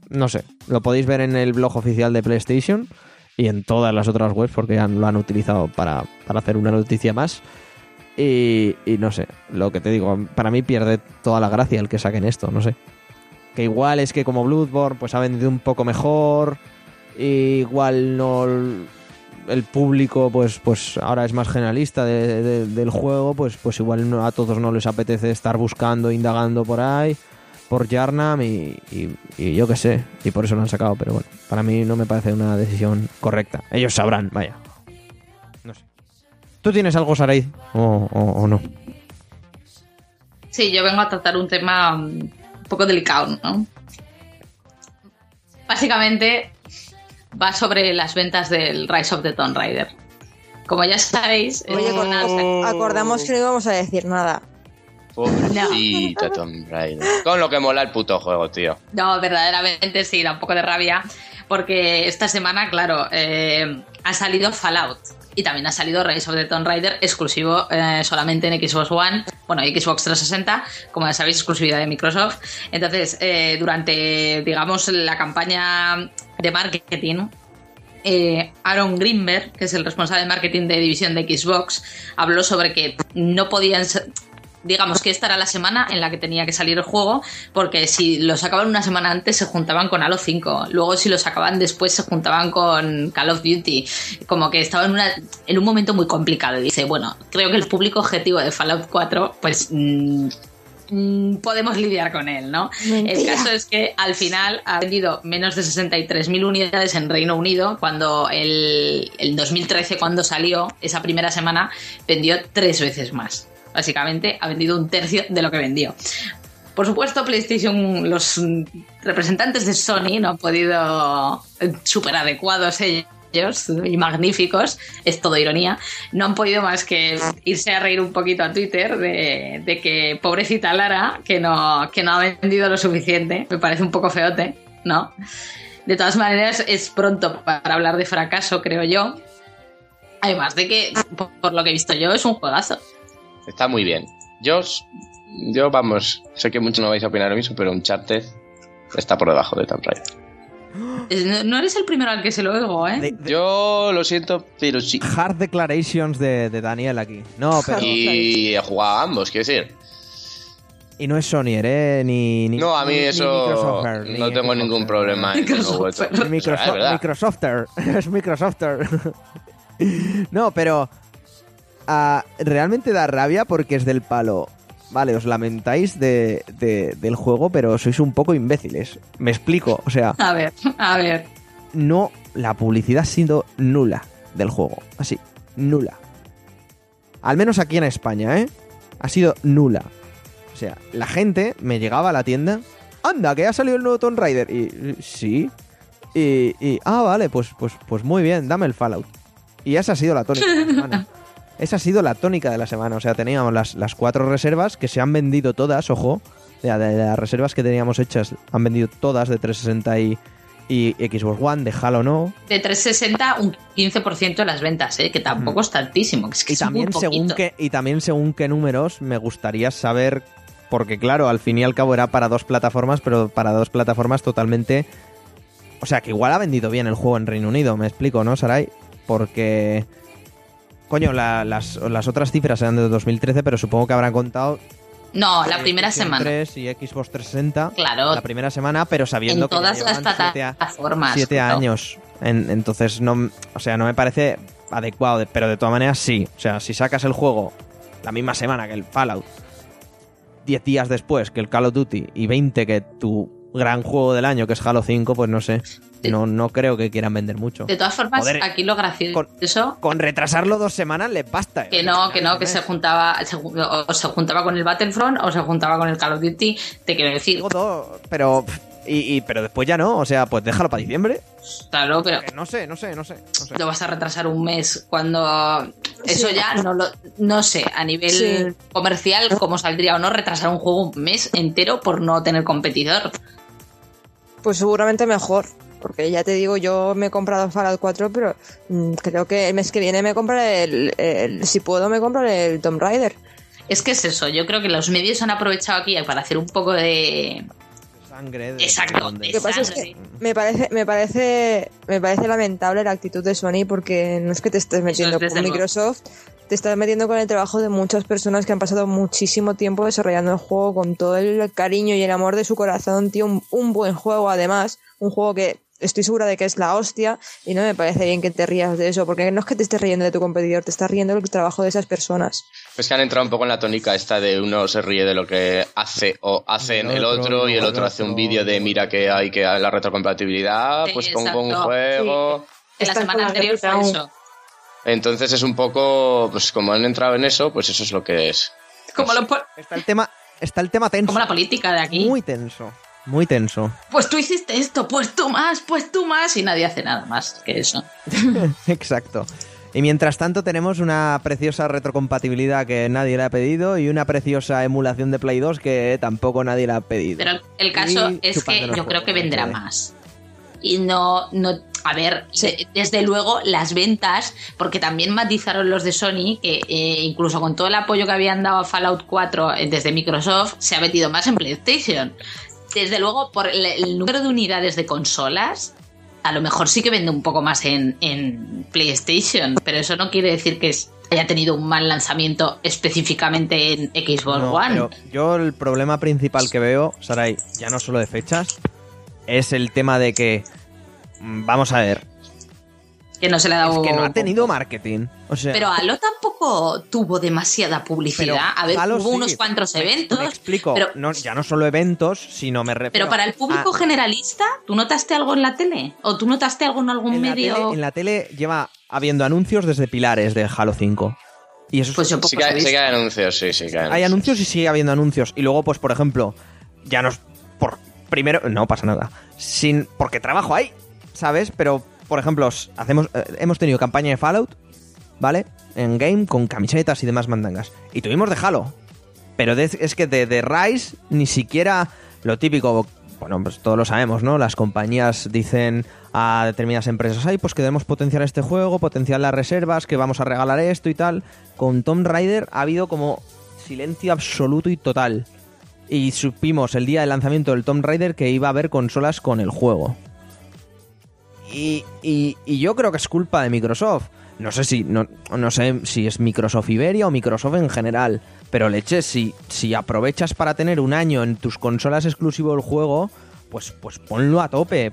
no sé. Lo podéis ver en el blog oficial de PlayStation y en todas las otras webs porque lo han utilizado para, para hacer una noticia más. Y, y no sé, lo que te digo, para mí pierde toda la gracia el que saquen esto, no sé. Que igual es que como Bloodborne pues ha vendido un poco mejor, igual no el público pues pues ahora es más generalista de- de- del juego, pues pues igual a todos no les apetece estar buscando, indagando por ahí, por Yarnam y, yo qué sé, y por eso lo han sacado, pero bueno, para mí no me parece una decisión correcta. Ellos sabrán, vaya. No sé. ¿Tú tienes algo, Sarai? ¿O, o- no? Sí, yo vengo a tratar un tema mm, poco delicado, ¿no? Básicamente va sobre las ventas del Rise of the Tomb Raider. Como ya sabéis, Oye, con- una- acordamos que no íbamos a decir nada. Pobrecito Tomb Raider. Con lo que mola el puto juego, tío. No, verdaderamente sí, da un poco de rabia. Porque esta semana, claro, eh, ha salido Fallout. Y también ha salido Rise of the Tomb Raider exclusivo eh, solamente en Xbox One, bueno, Xbox 360, como ya sabéis, exclusividad de Microsoft. Entonces, eh, durante, digamos, la campaña de marketing, eh, Aaron Greenberg, que es el responsable de marketing de división de Xbox, habló sobre que no podían ser- digamos que esta era la semana en la que tenía que salir el juego, porque si lo sacaban una semana antes se juntaban con Halo 5, luego si lo sacaban después se juntaban con Call of Duty, como que estaba en, una, en un momento muy complicado. Y dice, bueno, creo que el público objetivo de Fallout 4, pues... mm, mm, podemos lidiar con él, ¿no? El caso es que al final ha vendido menos de 63.000 unidades en Reino Unido, cuando el, el 2013, cuando salió, esa primera semana, vendió tres veces más. Básicamente ha vendido un tercio de lo que vendió. Por supuesto, PlayStation, los representantes de Sony no han podido, súper adecuados ellos y magníficos, es todo ironía, no han podido más que irse a reír un poquito a Twitter de, que pobrecita Lara, que no, que no ha vendido lo suficiente, me parece un poco feote, ¿no? De todas maneras, es pronto para hablar de fracaso, creo yo. Además de que, por lo que he visto yo, es un juegazo. Está muy bien. Yo, yo vamos, sé que muchos no vais a opinar lo mismo, pero Uncharted está por debajo de Tomb Raider. No eres el primero al que se lo oigo, ¿eh? De- de- Yo lo siento, pero sí. hard declarations de, de Daniel aquí. No, pero. Y he jugado a ambos, quiero decir. Y no es Sony, ¿eh? Ni, ni- No, a mí ni- ni eso ni no tengo ningún problema he vuelto. Microsofter. Microsofter. <laughs> es Microsofter. <laughs> no, pero. Realmente da rabia porque es del palo. Vale, os lamentáis de, de- del juego, pero sois un poco imbéciles. Me explico. O sea, <laughs> A ver, a ver. no. La publicidad ha sido nula del juego. Así, nula. Al menos aquí en España, ¿eh? Ha sido nula. O sea, la gente me llegaba a la tienda. Anda, que ha salido el nuevo Tomb Raider. Y sí. Y, y- ah, vale, pues, pues, pues muy bien, dame el Fallout. Y esa ha sido la tónica. <laughs> Esa ha sido la tónica de la semana. O sea, teníamos las, las cuatro reservas que se han vendido todas, ojo. De, de- de las reservas que teníamos hechas, han vendido todas de 360 y, y Xbox One, de Halo no. De 360, un 15% de las ventas, ¿eh? que tampoco es tantísimo. que Es que Y es muy también, según y también según qué números, me gustaría saber, porque claro, al fin y al cabo era para dos plataformas, pero para dos plataformas totalmente... O sea, que igual ha vendido bien el juego en Reino Unido, me explico, ¿no, Sarai? Porque... Coño, la- las, las otras cifras eran de 2013, pero supongo que habrán contado... No, la primera semana. 3 y Xbox 360 Claro, la primera semana, pero sabiendo en que todas las siete plataformas. siete años. En- entonces, no, o sea, no me parece adecuado, de- pero de todas maneras sí. O sea, si sacas el juego la misma semana que el Fallout, 10 días después que el Call of Duty y 20 que tu gran juego del año, que es Halo 5, pues no sé. No, no creo que quieran vender mucho. De todas formas, Joder, aquí lo gracioso con- Con retrasarlo dos semanas le basta. ¿eh? que no, que no, que se juntaba, se o se juntaba con el Battlefront o se juntaba con el Call of Duty. Te quiero decir, Digo todo, pero. Y, y- pero después ya no, o sea, pues déjalo para diciembre. claro, pero No sé, no sé, no sé. no sé. lo vas a retrasar un mes cuando eso Sí. ya no lo no sé a nivel Sí. comercial cómo saldría o no retrasar un juego un mes entero por no tener competidor Pues seguramente mejor. Porque ya te digo, yo me he comprado Fallout 4, pero mm, creo que el mes que viene me compraré el, el- Si puedo, me compraré el Tomb Raider. es que es eso yo creo que los medios han aprovechado aquí para hacer un poco de Sangre de. Exacto, donde- Lo que pasa es Sangre. que me parece, me parece, me parece lamentable la actitud de Sony porque no es que te estés metiendo con. Microsoft, te estás metiendo con el trabajo de muchas personas que han pasado muchísimo tiempo desarrollando el juego con todo el cariño y el amor de su corazón, tío, un, un buen juego además, un juego que estoy segura de que es la hostia y no me parece bien que te rías de eso, porque no es que te estés riendo de tu competidor, te estás riendo del trabajo de esas personas. Es que han entrado un poco en la tónica esta de uno se ríe de lo que hace o hacen El el otro, otro y el otro hace un vídeo de mira que hay que la retrocompatibilidad, Sí, pues pongo un juego. en la semana anterior fue eso Entonces es un poco, pues como han entrado en eso, pues eso es lo que es. como, lo po- Está el tema, está el tema tenso. como la política de aquí Muy tenso. Muy tenso. pues tú hiciste esto pues tú más pues tú más y nadie hace nada más que eso <laughs> Exacto. Y mientras tanto tenemos una preciosa retrocompatibilidad que nadie le ha pedido y una preciosa emulación de Play 2 que tampoco nadie le ha pedido. Pero el caso Y es que yo creo que ¿eh? más. Y no, no, a ver, desde luego las ventas, porque también matizaron los de Sony, que eh, incluso con todo el apoyo que habían dado a Fallout 4 eh, desde Microsoft, se ha metido más en PlayStation. Desde luego, por el, el número de unidades de consolas, a lo mejor sí que vende un poco más en, en PlayStation, pero eso no quiere decir que haya tenido un mal lanzamiento específicamente en Xbox No, One. pero yo el problema principal que veo, Sarai, ya no solo de fechas, es el tema de que, mm, vamos a ver, Que no se le ha dado es que no ha tenido marketing. O sea, Pero Halo tampoco tuvo demasiada publicidad. pero a ver, Halo hubo sí. unos cuantos eventos. Me explico, pero- no, ya no solo eventos, sino me refiero Pero para el público a- generalista, ¿tú notaste algo en la tele? ¿O tú notaste algo en algún en la, medio? tele, en la tele lleva habiendo anuncios desde pilares de Halo 5. Y eso es- Pues yo poco Sí que, hay, sí que hay anuncios, sí, sí que hay hay anuncios y sigue habiendo anuncios. Y luego, pues, por ejemplo, ya nos. Por primero. No pasa nada. Sin. Porque trabajo ahí. ¿Sabes? Pero, por ejemplo, os- hacemos. eh, hemos tenido campaña de Fallout. ¿Vale? En game con camisetas y demás mandangas. Y tuvimos de Halo. Pero de- es que de, de Rise ni siquiera lo típico. Bueno, pues todos lo sabemos, ¿no? Las compañías dicen a determinadas empresas, ay, pues queremos potenciar este juego, potenciar las reservas, que vamos a regalar esto y tal. Con Tomb Raider ha habido como silencio absoluto y total. Y supimos el día del lanzamiento del Tomb Raider que iba a haber consolas con el juego. Y, y- y yo creo que es culpa de Microsoft. No sé si no, no sé si es Microsoft Iberia o Microsoft en general. Pero leche, si, si aprovechas para tener un año en tus consolas exclusivo el juego, pues, pues ponlo a tope.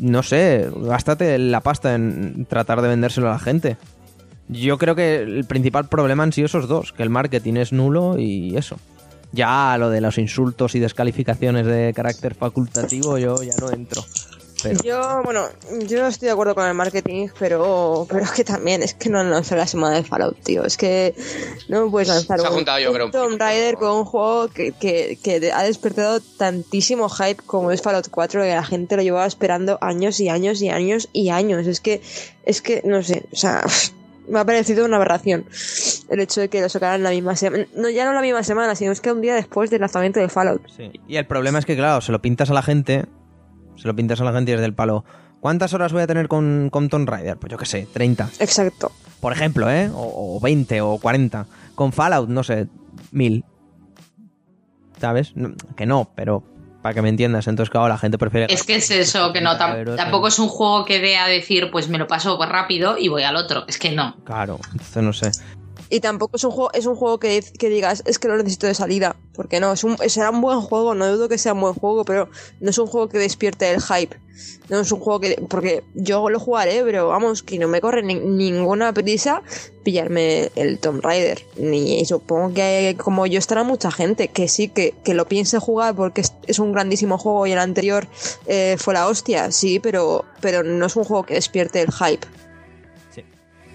No sé, gástate la pasta en tratar de vendérselo a la gente. Yo creo que el principal problema han sido esos dos, que el marketing es nulo y eso. Ya lo de los insultos y descalificaciones de carácter facultativo yo ya no entro. Pero Yo, bueno, yo no estoy de acuerdo con el marketing, pero, pero es que también es que no han lanzado la semana de Fallout, tío. Es que no puedes lanzar Se un, juntado, yo un Tomb. Raider con un juego que, que, que ha despertado tantísimo hype como es Fallout 4, que la gente lo llevaba esperando años y años y años y años. Es que, es que, no sé, o sea, <laughs> me ha parecido una aberración el hecho de que lo sacaran la misma semana. No, ya no la misma semana, sino es que un día después del lanzamiento de Fallout. Sí. Y el problema es que, claro, se lo pintas a la gente, se lo pintas a la gente desde el palo. ¿Cuántas horas voy a tener con, con Tomb Raider? Pues yo qué sé, 30. Exacto. Por ejemplo, ¿eh? O, o 20 o 40. Con Fallout, no sé, 1000. ¿Sabes? No- que no, pero para que me entiendas. Entonces, claro, la gente prefiere... Es que es eso, que no, tampoco es un juego que dé a decir, pues me lo paso rápido y voy al otro. Es que no. Claro, entonces no sé. Y tampoco es un juego, es un juego que, digas, es que lo necesito de salida. Porque no, es un, será un buen juego, no dudo que sea un buen juego, pero no es un juego que despierte el hype. No es un juego que. Porque yo lo jugaré, pero vamos, que no me corre ni- ninguna prisa pillarme el Tomb Raider. Ni supongo que como yo estará mucha gente que sí, que, que lo piense jugar porque es, es un grandísimo juego y el anterior eh, fue la hostia, sí, pero, pero no es un juego que despierte el hype.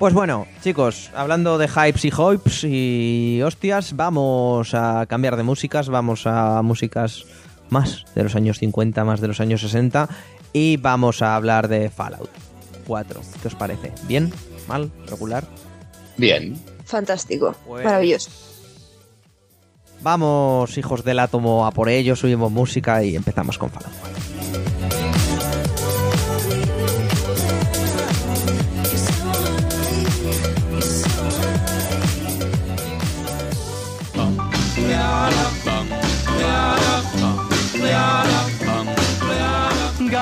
Pues bueno, chicos, hablando de hypes y hopes y hostias, vamos a cambiar de músicas, vamos a músicas más de los años 50, más de los años 60 y vamos a hablar de Fallout 4. ¿Qué os parece? ¿Bien? ¿Mal? ¿Regular? Bien. Fantástico, Pues- maravilloso. Vamos, hijos del átomo, a por ello, subimos música y empezamos con Fallout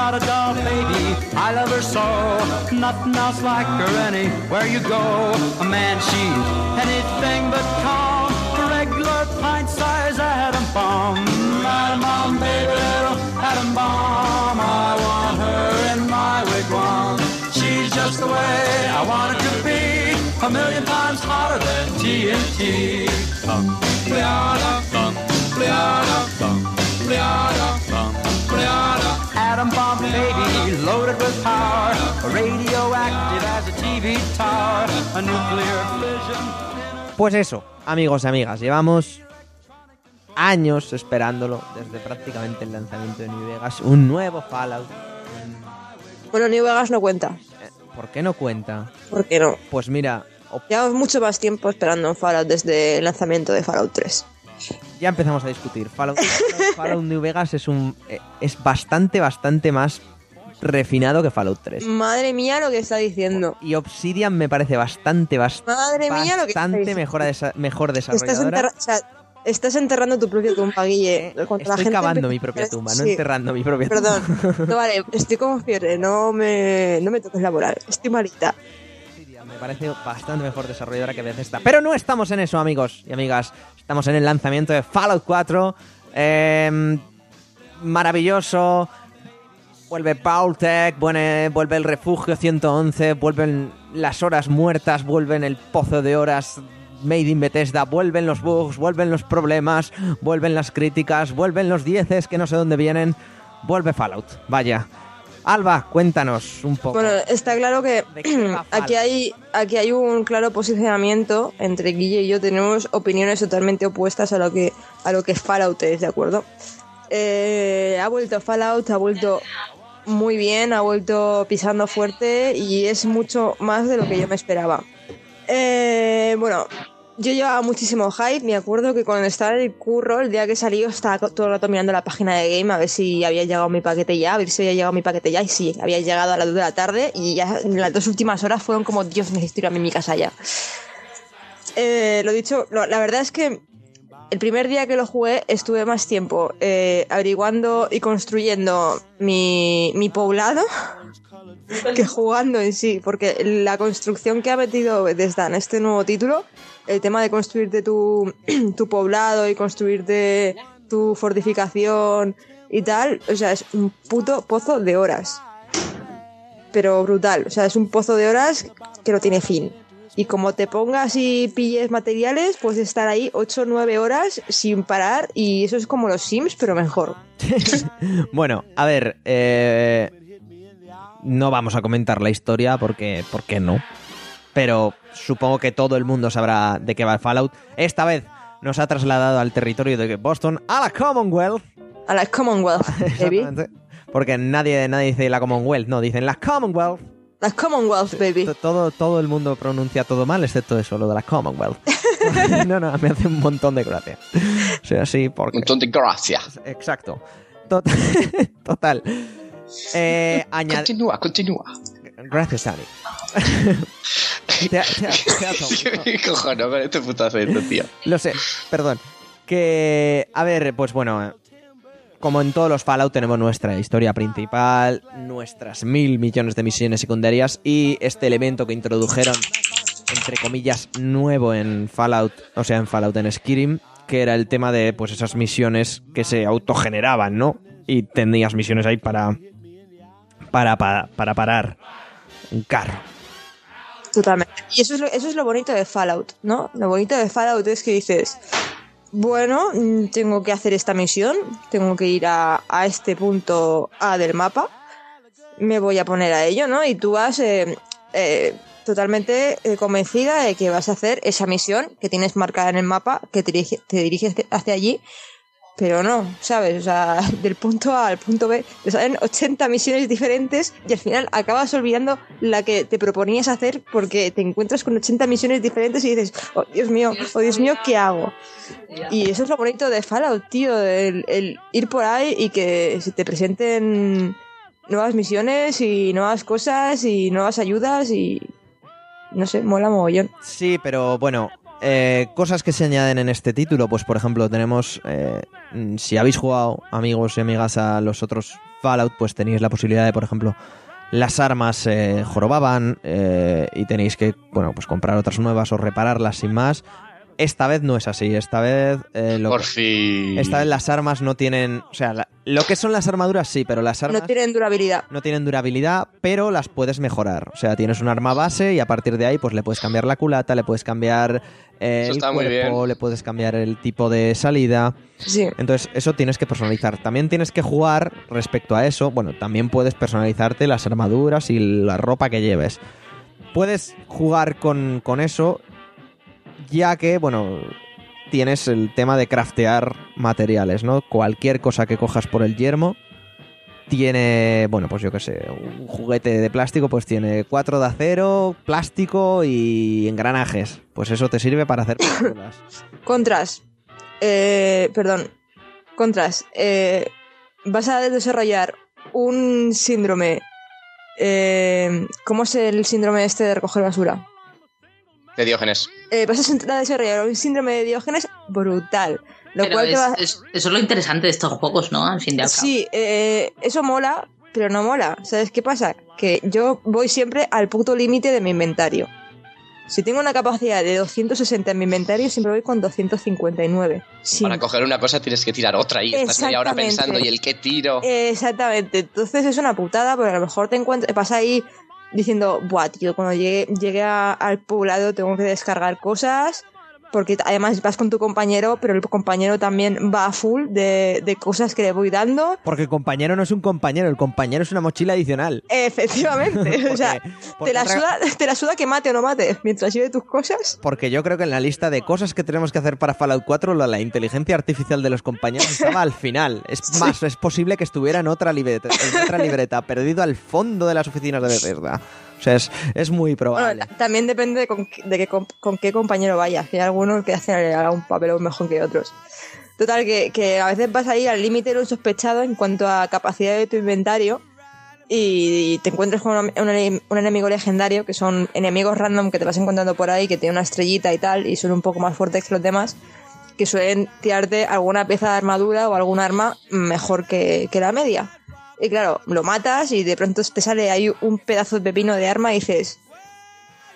4. Got a doll baby, I love her so. Nothing else like her anywhere you go. A man, she's anything but calm. A regular pint size atom bomb. Atom bomb, baby, little atom bomb. I want her in my wigwam. She's just the way I want her to be. A million times hotter than TNT. Bum, bum, bum, bum, bleada. Atom bomb baby, loaded with power, radioactive as a TV tower, a nuclear fission. Pues eso, amigos y amigas, llevamos años esperándolo desde prácticamente el lanzamiento de New Vegas, un nuevo Fallout. Bueno, New Vegas no cuenta. Eh, ¿Por qué no cuenta? ¿Por qué no? Pues mira, Llevamos mucho más tiempo esperando un Fallout desde el lanzamiento de Fallout 3. Ya empezamos a discutir. Fallout, Fallout New Vegas es un eh, es bastante, bastante más refinado que Fallout 3. Madre mía lo que está diciendo. Y Obsidian me parece bastante, bastante, Madre mía lo que está bastante mejor, desa- mejor Estás, desarrolladora. enterra- o sea, estás enterrando tu propia tumba, Guille. Eh, la Estoy gente cavando mi propia tumba, no enterrando mi propia Perdón. tumba. No, vale, estoy como fiebre, no me, no me toques la moral. Estoy malita. Obsidian me parece bastante mejor desarrolladora que Bethesda. Pero no estamos en eso, amigos y amigas. Estamos en el lanzamiento de Fallout 4. Eh, maravilloso. Vuelve Paultec, vuelve, vuelve el refugio 111, vuelven las horas muertas, vuelven el pozo de horas Made in Bethesda, vuelven los bugs, vuelven los problemas, vuelven las críticas, vuelven los dieces que no sé dónde vienen. Vuelve Fallout, vaya. Alba, cuéntanos un poco. Bueno, está claro que ¿De qué va <clears throat> aquí hay, aquí hay un claro posicionamiento entre Guille y yo. Tenemos opiniones totalmente opuestas a lo que, a lo que Fallout es, ¿de acuerdo? Eh, ha vuelto Fallout, ha vuelto muy bien, ha vuelto pisando fuerte y es mucho más de lo que yo me esperaba. Eh, bueno, yo llevaba muchísimo hype. Me acuerdo que cuando estaba en el curro, el día que salió, estaba todo el rato mirando la página de Game a ver si había llegado mi paquete ya, a ver si había llegado mi paquete ya. Y sí, había llegado a las 2 de la tarde y ya en las dos últimas horas fueron como, Dios, necesito ir a mi casa ya. Eh, lo dicho, la verdad es que el primer día que lo jugué estuve más tiempo eh, averiguando y construyendo mi, mi poblado que jugando en sí, porque la construcción que ha metido Bethesda en este nuevo título, el tema de construirte tu, <clears throat> tu poblado y construirte tu fortificación y tal, o sea, es un puto pozo de horas. Pero brutal, o sea, es un pozo de horas que no tiene fin. Y como te pongas y pilles materiales, puedes estar ahí 8 o 9 horas sin parar y eso es como los Sims, pero mejor. <laughs> Bueno, a ver, eh, no vamos a comentar la historia porque, ¿por qué no? Pero supongo que todo el mundo sabrá de qué va el Fallout. Esta vez nos ha trasladado al territorio de Boston, a la Commonwealth. A la Commonwealth, <laughs> baby. Porque nadie, nadie dice la Commonwealth, no, dicen la Commonwealth. La Commonwealth, baby. To- Todo, todo el mundo pronuncia todo mal, excepto eso, lo de la Commonwealth. <laughs> no, no, me hace un montón de gracia. O sea, sí, porque... Un montón de gracias. Exacto. Tot- <laughs> Total. Eh, añade... Continúa, continúa. Gracias, Dani. <laughs> Te- te- te atomo. ¿Qué cojones con este puto acento, tío? Lo sé, perdón. Que, a ver, pues bueno, como en todos los Fallout tenemos nuestra historia principal, nuestras mil millones de misiones secundarias y este elemento que introdujeron entre comillas, nuevo en Fallout, o sea, en Fallout en Skyrim, que era el tema de pues esas misiones que se autogeneraban, ¿no? Y tenías misiones ahí para para, para, para parar un carro. Totalmente. Y eso es, lo, eso es lo bonito de Fallout, ¿no? Lo bonito de Fallout es que dices, bueno, mm, tengo que hacer esta misión, tengo que ir a, a este punto A del mapa, me voy a poner a ello, ¿no? Y tú vas eh, eh, totalmente eh, convencida de que vas a hacer esa misión que tienes marcada en el mapa, que te, dirige- te diriges hacia allí, pero no, ¿sabes? O sea, <laughs> del punto A al punto B te salen 80 misiones diferentes y al final acabas olvidando la que te proponías hacer porque te encuentras con 80 misiones diferentes y dices, oh Dios mío, oh Dios mío, ¿qué hago? Y eso es lo bonito de Fallout, tío, el, el ir por ahí y que se te presenten nuevas misiones y nuevas cosas y nuevas ayudas y no sé, mola mogollón. Sí, pero bueno, eh, cosas que se añaden en este título, pues por ejemplo tenemos, eh, mm, si habéis jugado amigos y amigas a los otros Fallout, pues tenéis la posibilidad de, por ejemplo, las armas eh, jorobaban eh, y tenéis que, bueno, pues comprar otras nuevas o repararlas sin más. Esta vez no es así, esta vez eh, lo- Por fin. esta vez las armas no tienen, o sea, la- lo que son las armaduras sí, pero las armas No tienen durabilidad. no tienen durabilidad, pero las puedes mejorar. O sea, tienes un arma base y a partir de ahí pues le puedes cambiar la culata, le puedes cambiar eh, Eso el está muy cuerpo, bien. le puedes cambiar el tipo de salida. Sí. Entonces, eso tienes que personalizar. También tienes que jugar respecto a eso. Bueno, también puedes personalizarte las armaduras y la ropa que lleves. Puedes jugar con, con eso, ya que, bueno, tienes el tema de craftear materiales, ¿no? Cualquier cosa que cojas por el yermo tiene, bueno, pues yo qué sé, un juguete de plástico, pues tiene cuatro de acero, plástico y engranajes. Pues eso te sirve para hacer pistolas. <coughs> Contras. Eh, perdón. Contras. Eh, vas a desarrollar un síndrome. eh, ¿Cómo es el síndrome este de recoger basura? De Diógenes. Eh, vas a desarrollar un síndrome de Diógenes brutal. Lo Pero cual te es- va- es- eso es lo interesante de estos juegos, ¿no? Al fin y al cabo. Sí, eh, eso mola, pero no mola. ¿Sabes qué pasa? Que yo voy siempre al puto límite de mi inventario. Si tengo una capacidad de 260 en mi inventario, siempre voy con 259. Sí. Para coger una cosa tienes que tirar otra y estás media hora pensando, ¿y el qué tiro? Exactamente. Entonces es una putada, porque a lo mejor te encuentras, vas ahí diciendo, buah, tío, cuando llegue, llegue al poblado tengo que descargar cosas, porque además vas con tu compañero, pero el compañero también va a full de, de cosas que le voy dando. Porque el compañero no es un compañero, el compañero es una mochila adicional. Efectivamente. o sea, te la, otra- suda, te la suda que mate o no mate, mientras lleve tus cosas. Porque yo creo que en la lista de cosas que tenemos que hacer para Fallout 4, la, la inteligencia artificial de los compañeros estaba al final. Es más, es posible que estuviera en otra libreta, en otra libreta perdido al fondo de las oficinas de Bethesda. O sea, es, es muy Bueno, probable. también depende de, con, de com- con qué compañero vayas. que Hay algunos que hacen un papel mejor que otros. Total, que, que a veces vas ahí al límite de lo sospechado en cuanto a capacidad de tu inventario y te encuentras con un, un- un enemigo legendario, que son enemigos random que te vas encontrando por ahí, que tienen una estrellita y tal, y son un poco más fuertes que los demás, que suelen tirarte alguna pieza de armadura o algún arma mejor que, que la media. Y claro, lo matas y de pronto te sale ahí un pedazo de pepino de arma y dices,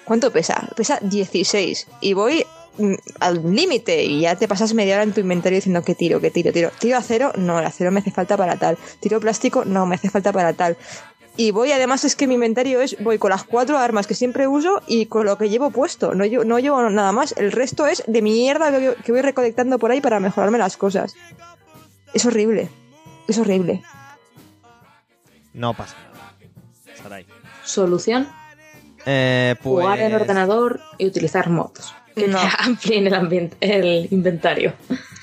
¿cuánto pesa? Pesa 16. Y voy mm, al límite y ya te pasas media hora en tu inventario diciendo que tiro, que tiro, tiro. Tiro acero, no, el acero me hace falta para tal. Tiro plástico, no, me hace falta para tal. Y voy, además es que mi inventario es, voy con las cuatro armas que siempre uso y con lo que llevo puesto. No llevo, no llevo nada más. El resto es de mierda que que voy recolectando por ahí para mejorarme las cosas. Es horrible. Es horrible. No pasa nada. Sarai. Solución, Eh, pues... jugar en ordenador y utilizar mods. Que No. te <laughs> amplíen el, ambiente, el inventario.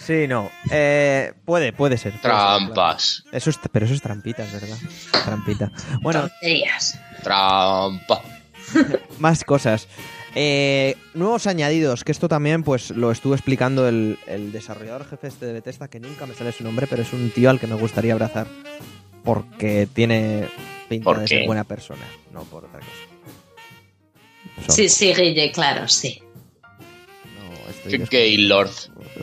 Sí, no. Eh, puede, puede ser. puede ser, Trampas. claro. Eso es, pero eso es trampita, es verdad. Trampita. Bueno, Tonterías. Trampa. <laughs> más cosas. Eh, nuevos añadidos, que esto también pues lo estuvo explicando el, el desarrollador jefe este de Bethesda, que nunca me sale su nombre, pero es un tío al que me gustaría abrazar. Porque tiene pinta ¿Por de ser buena persona, no por otra cosa. Sí, sí, Guille, claro, sí. no, es estoy gay lord.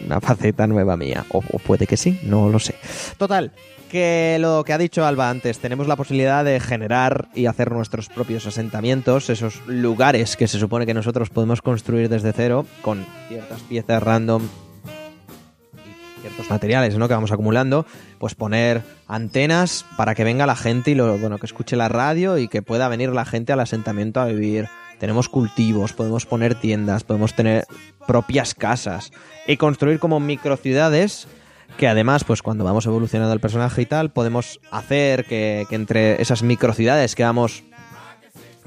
una faceta nueva mía. O, o puede que sí, no lo sé. Total, que lo que ha dicho Alba antes, tenemos la posibilidad de generar y hacer nuestros propios asentamientos, esos lugares que se supone que nosotros podemos construir desde cero, con ciertas piezas random ciertos materiales ¿no? que vamos acumulando, pues poner antenas para que venga la gente y lo, bueno, que escuche la radio y que pueda venir la gente al asentamiento a vivir. Tenemos cultivos, podemos poner tiendas, podemos tener propias casas y construir como microciudades que además, pues cuando vamos evolucionando el personaje y tal, podemos hacer que, que entre esas microciudades que vamos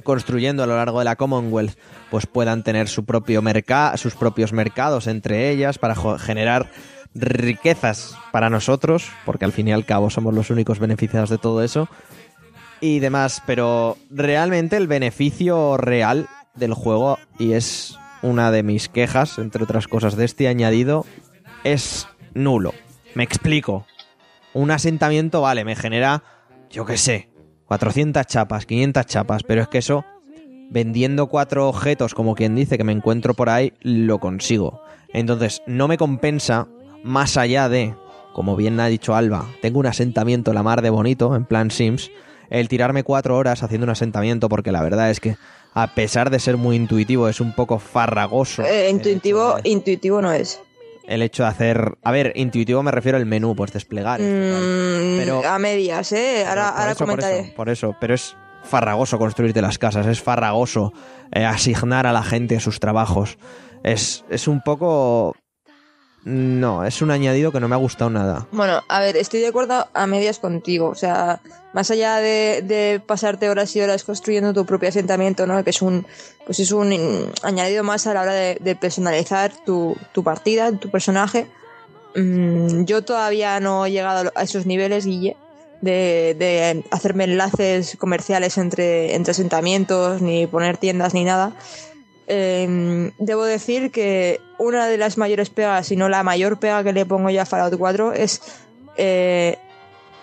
construyendo a lo largo de la Commonwealth, pues puedan tener su propio mercado, sus propios mercados entre ellas para generar riquezas para nosotros, porque al fin y al cabo somos los únicos beneficiados de todo eso y demás, pero realmente el beneficio real del juego y es una de mis quejas, entre otras cosas, de este añadido, es nulo. Me explico. Un asentamiento, vale, me genera, yo qué sé, 400 chapas, 500 chapas, pero es que eso, vendiendo cuatro objetos, como quien dice, que me encuentro por ahí, lo consigo. Entonces, no me compensa más allá de, como bien ha dicho Alba, tengo un asentamiento la mar de bonito, en plan Sims, el tirarme cuatro horas haciendo un asentamiento, porque la verdad es que, a pesar de ser muy intuitivo, es un poco farragoso. Eh, intuitivo, de- intuitivo no es. el hecho de hacer. A ver, intuitivo me refiero al menú, pues desplegar. Mm, Pero- a medias, ¿eh? Ahora, ahora eso, por comentaré. eso, por eso, pero es farragoso construirte las casas, es farragoso eh, asignar a la gente sus trabajos. Es, es un poco. No, es un añadido que no me ha gustado nada. Bueno, a ver, estoy de acuerdo a medias contigo. O sea, más allá de, pasarte horas y horas construyendo tu propio asentamiento, ¿no? Que es un, pues es un añadido más a la hora de, de personalizar tu, tu partida, tu personaje. Mm, yo todavía no he llegado a esos niveles, Guille, de, de hacerme enlaces comerciales entre, entre asentamientos, ni poner tiendas, ni nada. Eh, debo decir que una de las mayores pegas, si no la mayor pega que le pongo yo a Fallout 4 es eh,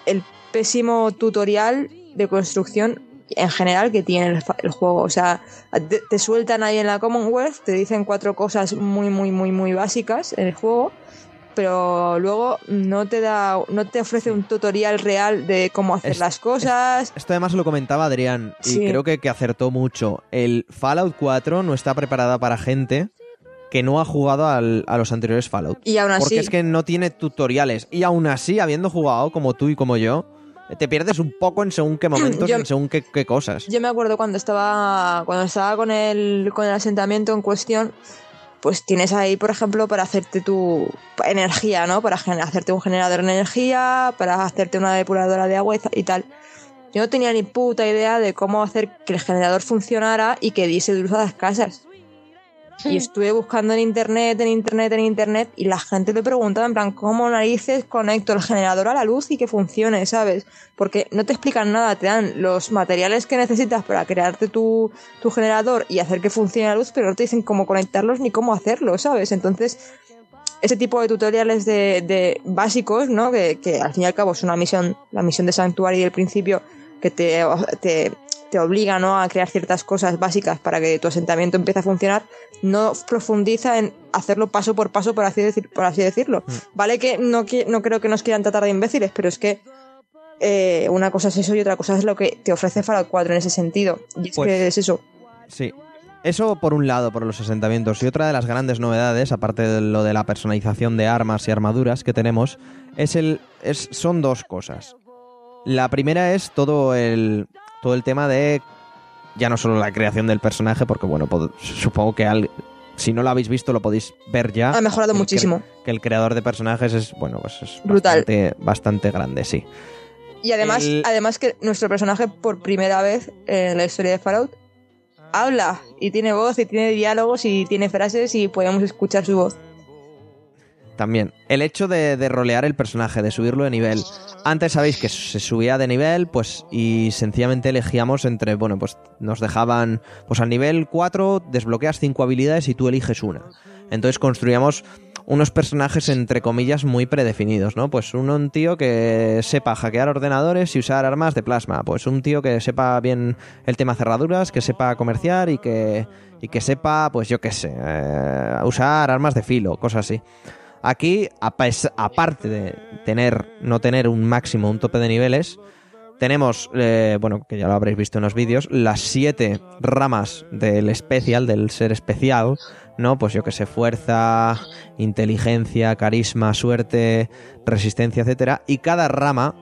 el pésimo tutorial de construcción en general que tiene el, juego. O sea, te, te sueltan ahí en la Commonwealth, te dicen cuatro cosas muy, muy, muy, muy básicas en el juego, pero luego no te da, no te ofrece un tutorial real de cómo hacer Es- las cosas. Esto además lo comentaba Adrián y Sí. creo que, que acertó mucho. El Fallout 4 no está preparada para gente que no ha jugado al- a los anteriores Fallout. Y aún así, Porque es que no tiene tutoriales. Y aún así, habiendo jugado como tú y como yo, te pierdes un poco en según qué <coughs> momentos, Yo- en según qué, qué cosas. Yo me acuerdo cuando estaba cuando estaba con el con el asentamiento en cuestión, pues tienes ahí, por ejemplo, para hacerte tu energía, ¿no? Para hacerte un generador de energía, para hacerte una depuradora de agua y tal. Yo no tenía ni puta idea de cómo hacer que el generador funcionara y que diese luz a las casas. Y estuve buscando en internet, en internet, en internet, y la gente me preguntaba en plan, ¿cómo narices conecto el generador a la luz y que funcione, ¿sabes? Porque no te explican nada, te dan los materiales que necesitas para crearte tu, tu generador y hacer que funcione la luz, pero no te dicen cómo conectarlos ni cómo hacerlo, ¿sabes? Entonces, ese tipo de tutoriales de, de básicos, ¿no? Que, que al fin y al cabo es una misión, la misión de Sanctuary del principio, que te, te, te obliga ¿no? a crear ciertas cosas básicas para que tu asentamiento empiece a funcionar, no profundiza en hacerlo paso por paso, por así, decir, por así decirlo. Vale que no, no creo que nos quieran tratar de imbéciles, pero es que eh, una cosa es eso y otra cosa es lo que te ofrece Fallout 4 en ese sentido. Y es Pues- que es eso. Sí. Eso por un lado, por los asentamientos. Y otra de las grandes novedades, aparte de lo de la personalización de armas y armaduras que tenemos, es el. Es, son dos cosas. La primera es todo el. Todo el tema de. Ya no solo la creación del personaje, porque bueno, supongo que al- si no lo habéis visto lo podéis ver ya. Ha mejorado Que el cre- muchísimo. Que el creador de personajes es, bueno, pues es Brutal. bastante, bastante grande, sí. Y además, El- además que nuestro personaje por primera vez en la historia de Fallout habla y tiene voz y tiene diálogos y tiene frases y podemos escuchar su voz. También, el hecho de, de rolear el personaje, de subirlo de nivel. Antes sabéis que se subía de nivel, pues, y sencillamente elegíamos entre, bueno, pues nos dejaban, pues al nivel 4 desbloqueas 5 habilidades y tú eliges una. Entonces construíamos unos personajes entre comillas muy predefinidos, ¿no? Pues un tío que sepa hackear ordenadores y usar armas de plasma, pues un tío que sepa bien el tema cerraduras, que sepa comerciar y que, y que sepa, pues yo qué sé, eh, usar armas de filo, cosas así. Aquí, aparte de tener, no tener un máximo, un tope de niveles, tenemos, eh, bueno, que ya lo habréis visto en los vídeos, las siete ramas del especial, del ser especial, ¿no? Pues yo que sé, fuerza, inteligencia, carisma, suerte, resistencia, etcétera. Y cada rama,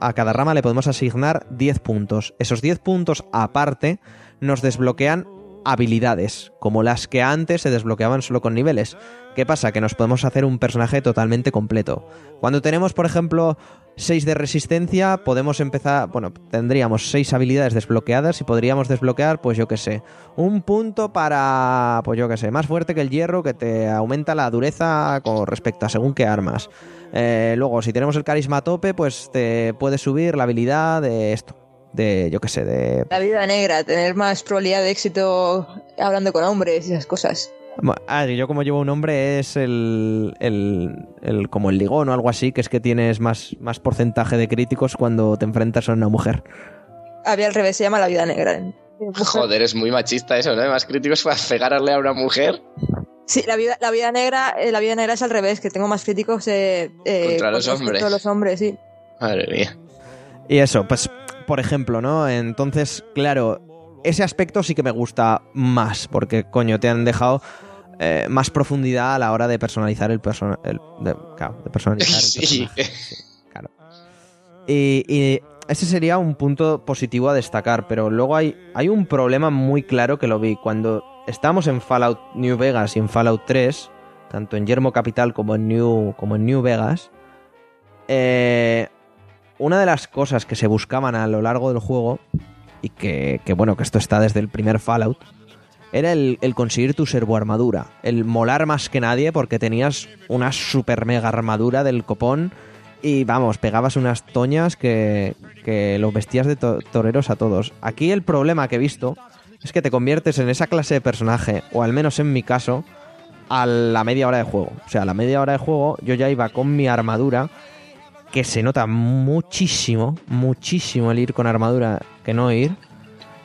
a cada rama le podemos asignar 10 puntos. Esos 10 puntos aparte nos desbloquean habilidades, como las que antes se desbloqueaban solo con niveles. ¿Qué pasa? Que nos podemos hacer un personaje totalmente completo. Cuando tenemos, por ejemplo, 6 de resistencia, podemos empezar, bueno, tendríamos 6 habilidades desbloqueadas y podríamos desbloquear, pues yo qué sé, un punto para, pues yo qué sé, más fuerte que el hierro que te aumenta la dureza con respecto a según qué armas. Eh, luego, si tenemos el carisma tope, pues te puede subir la habilidad de esto, de yo qué sé, de La vida negra, tener más probabilidad de éxito hablando con hombres y esas cosas. Ah, yo como llevo un nombre es el, el, el- como el ligón o algo así, que es que tienes más, más porcentaje de críticos cuando te enfrentas a una mujer. Había al revés, se llama la vida negra. Joder, es muy machista eso, ¿no? Más críticos para pegarle a una mujer Sí, la vida, la vida negra, eh, la vida negra es al revés, que tengo más críticos eh, eh, Contra los hombres. a los hombres, sí. Madre mía. Y eso, pues, por ejemplo, ¿no? Entonces, claro, ese aspecto sí que me gusta más, porque, coño, te han dejado eh, más profundidad a la hora de personalizar el personaje. Claro, de personalizar el <laughs> Sí. personaje. Claro. Y, y ese sería un punto positivo a destacar, pero luego hay, hay un problema muy claro que lo vi. Cuando estábamos en Fallout New Vegas y en Fallout 3, tanto en Yermo Capital como en New, como en New Vegas, eh, una de las cosas que se buscaban a lo largo del juego, y que, que, bueno, que esto está desde el primer Fallout, era el, el conseguir tu servoarmadura. El molar más que nadie porque tenías una super mega armadura del copón y vamos, pegabas unas toñas que, que los vestías de to- toreros a todos. Aquí el problema que he visto es que te conviertes en esa clase de personaje, o al menos en mi caso, a la media hora de juego. O sea, a la media hora de juego yo ya iba con mi armadura, que se nota muchísimo, muchísimo el ir con armadura que no ir.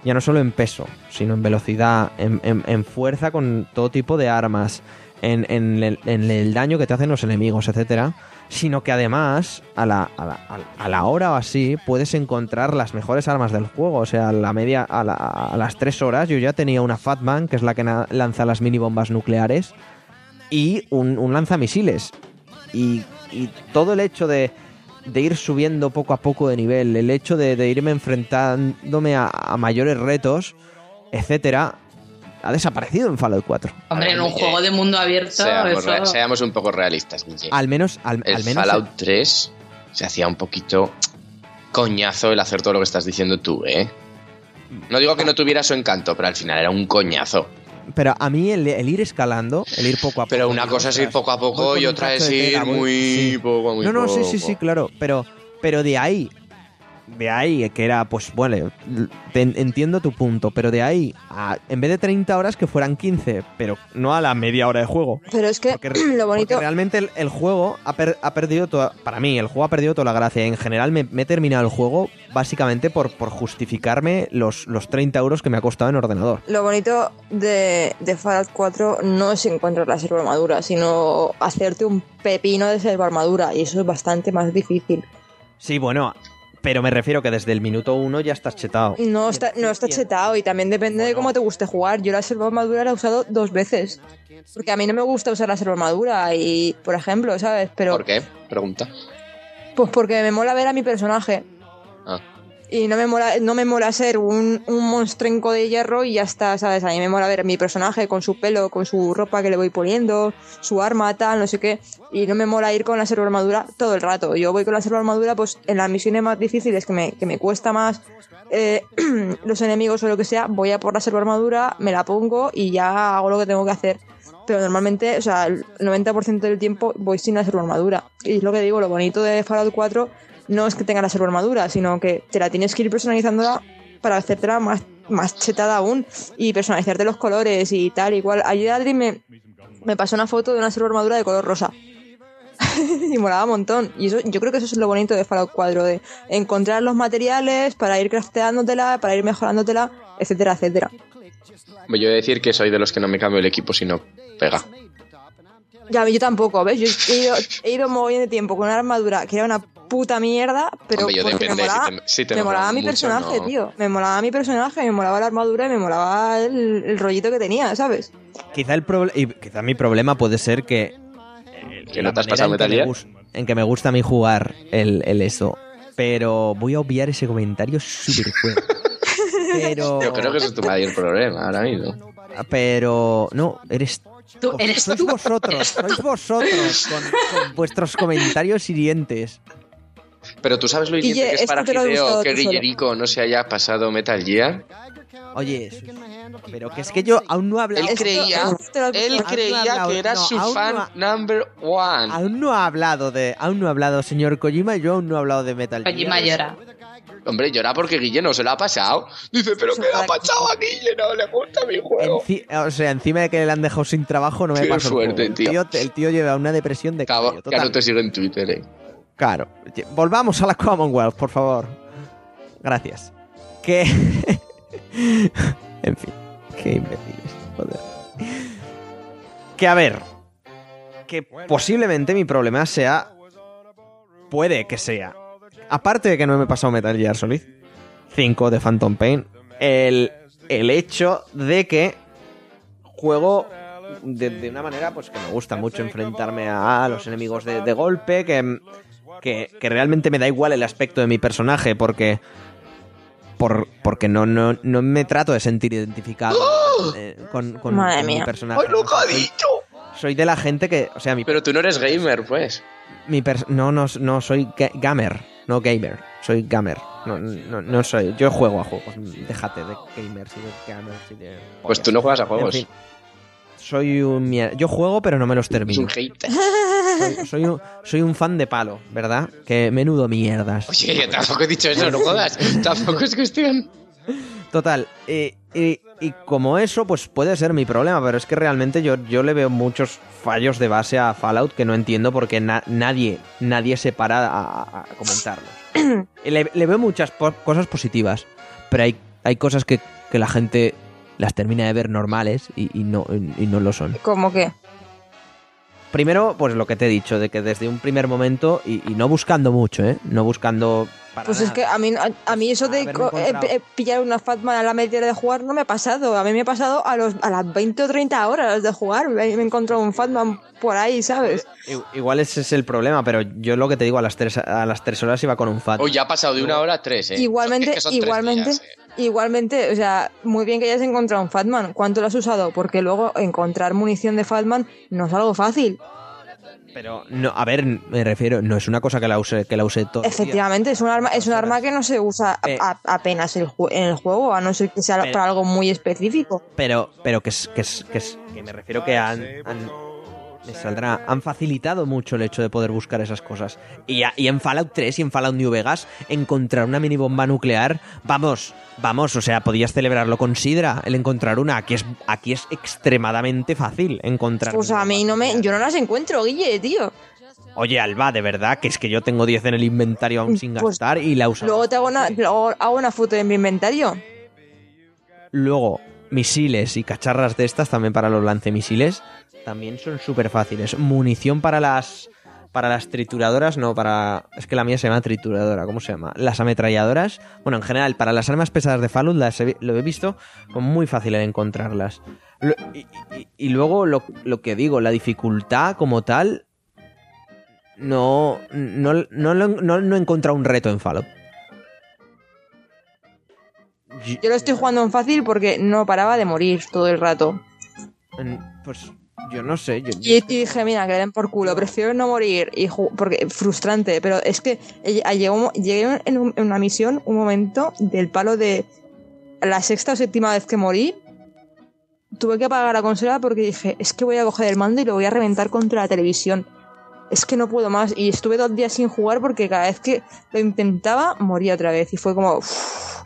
Ya no solo en peso, sino en velocidad, en, en- fuerza con todo tipo de armas, en, en el, daño que te hacen los enemigos, etcétera. Sino que además, a la, a, la, a la hora o así, puedes encontrar las mejores armas del juego. O sea, a la media, a, la- a las 3 horas yo ya tenía una Fatman, que es la que lanza las mini bombas nucleares, y un, un lanzamisiles. Y, y todo el hecho de, de ir subiendo poco a poco de nivel, el hecho de, de irme enfrentándome a, a mayores retos, etcétera, ha desaparecido en Fallout 4. Hombre, en un Eh, juego de mundo abierto, Seamos, eso... re- seamos un poco realistas. Al menos, al, el al menos Fallout 3 se hacía un poquito coñazo el hacer todo lo que estás diciendo tú, ¿eh? No digo que no tuviera su encanto, pero al final era un coñazo. Pero a mí el, el ir escalando, el ir poco a poco. Pero una cosa es ir poco a poco y otra es ir tela, muy sí. poco, muy No, no, sí, sí, sí, claro. Pero, pero de ahí, de ahí que era, pues, bueno, te entiendo tu punto, pero de ahí, a, en vez de 30 horas, que fueran 15, pero no a la media hora de juego. Pero es que Porque, <clears throat> lo bonito, realmente el, el juego ha, per- ha perdido toda. Para mí, el juego ha perdido toda la gracia. En general, me, me he terminado el juego básicamente por, por justificarme los, los 30 euros que me ha costado en ordenador. lo bonito de, de Fallout 4 no es encontrar la servo armadura, sino hacerte un pepino de servo armadura, y eso es bastante más difícil. Sí, bueno, pero me refiero que desde el minuto uno ya estás chetado. No está, no está chetado y también depende de cómo te guste jugar. Yo la servo armadura la he usado dos veces. Porque a mí no me gusta usar la servo armadura y, por ejemplo, ¿sabes? Pero ¿Por qué? Pregunta. pues porque me mola ver a mi personaje. Ah. Y no me mola, no me mola ser un, un monstrenco de hierro y ya está, ¿sabes? A mí me mola ver mi personaje con su pelo, con su ropa que le voy poniendo, su arma, tal, no sé qué. Y no me mola ir con la servo armadura todo el rato. Yo voy con la servo armadura, pues en las misiones más difíciles que me, que me cuesta más eh, <clears throat> los enemigos o lo que sea, voy a por la servo armadura, me la pongo y ya hago lo que tengo que hacer. Pero normalmente, o sea, el 90% del tiempo voy sin la servo armadura. Y es lo que digo, lo bonito de Fallout 4 no es que tenga la armadura, sino que te la tienes que ir personalizándola para hacértela más, más chetada aún y personalizarte los colores y tal. Igual, ayer Adri me, me pasó una foto de una armadura de color rosa. <laughs> y molaba un montón. Y eso, yo creo que eso es lo bonito de Fallout 4, de encontrar los materiales para ir crafteándotela, para ir mejorándotela, etcétera, etcétera. Voy a decir que soy de los que no me cambio el equipo si no pega. Ya, yo tampoco, ¿ves? Yo he ido, he ido mogollón de tiempo con una armadura que era una puta mierda, pero Hombre, yo porque me molaba, si te- si te me mola molaba mi personaje, no. tío. Me molaba mi personaje, me molaba la armadura y me molaba el, el rollito que tenía, ¿sabes? Quizá, el y quizá mi problema puede ser que... Que no te has pasado en que Metal Gear. En que me gusta a mí jugar el, el eso. Pero voy a obviar ese comentario súper fuerte. <laughs> Pero... Yo creo que ese es tu mayor problema ahora mismo. Pero... No, eres... Tú, eres sois tú. vosotros, sois vosotros con, con vuestros comentarios hirientes. Pero tú sabes lo hiriente Guille, que es esto para te lo gustado que tú solo. Guillerico no se haya pasado Metal Gear. Oye, Sus, pero que es que yo aún no he hablado... Él Esto- creía, esto te lo has él creía que era no, su aún fan no ha- number one. Aún no ha hablado de... Aún no ha hablado señor Kojima y yo aún no he hablado de Metal Gear. Kojima llora. Hombre, llora porque Guille no se lo ha pasado. Dice, pero ¿qué le ha pasado a Guille? No le gusta mi juego. Enci- o sea, encima de que le han dejado sin trabajo, no me Qué pasa el suerte. El tío. El tío lleva una depresión de Cabo, ya no te sigo en Twitter, eh. Claro. Volvamos a la Commonwealth, por favor. Gracias. Que... <laughs> en fin. Qué imbéciles. Joder. Que a ver. Que posiblemente mi problema sea... Puede que sea. Aparte de que no me he pasado Metal Gear Solid 5 de Phantom Pain, el, el hecho de que juego de, de una manera pues que me gusta mucho enfrentarme a los enemigos de, de golpe, que, que, que realmente me da igual el aspecto de mi personaje porque por, porque no, no, no me trato de sentir identificado eh, con, con- Madre con mi mía. personaje. ¡Ay, lo que ha Soy- dicho! Soy de la gente que, o sea, mi, Pero tú no eres gamer, pues. Mi no, no, no soy ga- gamer, no gamer, soy gamer. No, no, no soy, yo juego a juegos, déjate de gamers y de gamers y de... Pues tú no juegas a juegos. En fin, soy un mier- Yo juego, pero no me los termino. un. Soy, soy un, soy un fan de palo, ¿verdad? Que menudo mierdas. Oye, yo tampoco he dicho eso, no jodas. tampoco es cuestión. Total, y, y- y como eso, pues puede ser mi problema, pero es que realmente yo, yo le veo muchos fallos de base a Fallout que no entiendo porque na- nadie, nadie se para a, a- comentarlos. <clears throat> Le, le veo muchas po- cosas positivas, pero hay, hay cosas que, que la gente las termina de ver normales y, y no, y no lo son. Como que. Primero, pues lo que te he dicho, de que desde un primer momento, y, y no buscando mucho, ¿eh? No buscando... para Pues es que a mí, a, a mí eso de eh, eh, pillar una Fatman a la media hora de jugar no me ha pasado. A mí me ha pasado a, los, a las 20 o 30 horas de jugar. Me, he encontrado un Fatman por ahí, ¿sabes? Igual ese es el problema, pero yo lo que te digo, a las tres, a las tres horas iba con un fat. Hoy ya ha pasado de una hora a tres, eh. igualmente, Es que igualmente, días, eh. Igualmente, o sea, muy bien que hayas encontrado un Fatman. ¿Cuánto lo has usado? Porque luego encontrar munición de Fatman no es algo fácil. Pero, no, a ver, me refiero, no es una cosa que la use, que la use todo. Efectivamente, es un arma, es un arma que no se usa Eh. a- apenas el en el juego, a no ser que sea Pero- para algo muy específico. Pero, pero que es, que es, que es, que me refiero que han, han- me saldrá, han facilitado mucho el hecho de poder buscar esas cosas. Y, en Fallout 3 y en Fallout New Vegas, encontrar una mini bomba nuclear, vamos, vamos, o sea, podías celebrarlo con Sidra, el encontrar una. Aquí es, aquí es extremadamente fácil encontrar. Pues a mí no me, yo no las encuentro, Guille, tío. Oye, Alba, de verdad, que es que yo tengo 10 en el inventario aún sin Pues, gastar y la uso. Luego te hago una, luego hago una foto de mi inventario. Luego, misiles y cacharras de estas también para los lancemisiles también son súper fáciles. Munición para las para las trituradoras, no, para... Es que la mía se llama trituradora, ¿cómo se llama? Las ametralladoras. Bueno, en general, para las armas pesadas de Fallout lo he visto muy fácil de encontrarlas. Y, luego lo, lo que digo, la dificultad como tal... No, no, no, no, no, he un reto en Fallout. Yo lo estoy jugando en fácil porque no paraba de morir todo el rato. Pues yo no sé. Yo, Y, dije, mira, que le den por culo, prefiero no morir. Y porque frustrante, pero es que eh, llegó- llegué en, un- en una misión un momento del palo de la sexta o séptima vez que morí. Tuve que apagar la consola porque dije, es que voy a coger el mando y lo voy a reventar contra la televisión. Es que no puedo más. Y estuve dos días sin jugar porque cada vez que lo intentaba moría otra vez. Y fue como... uff,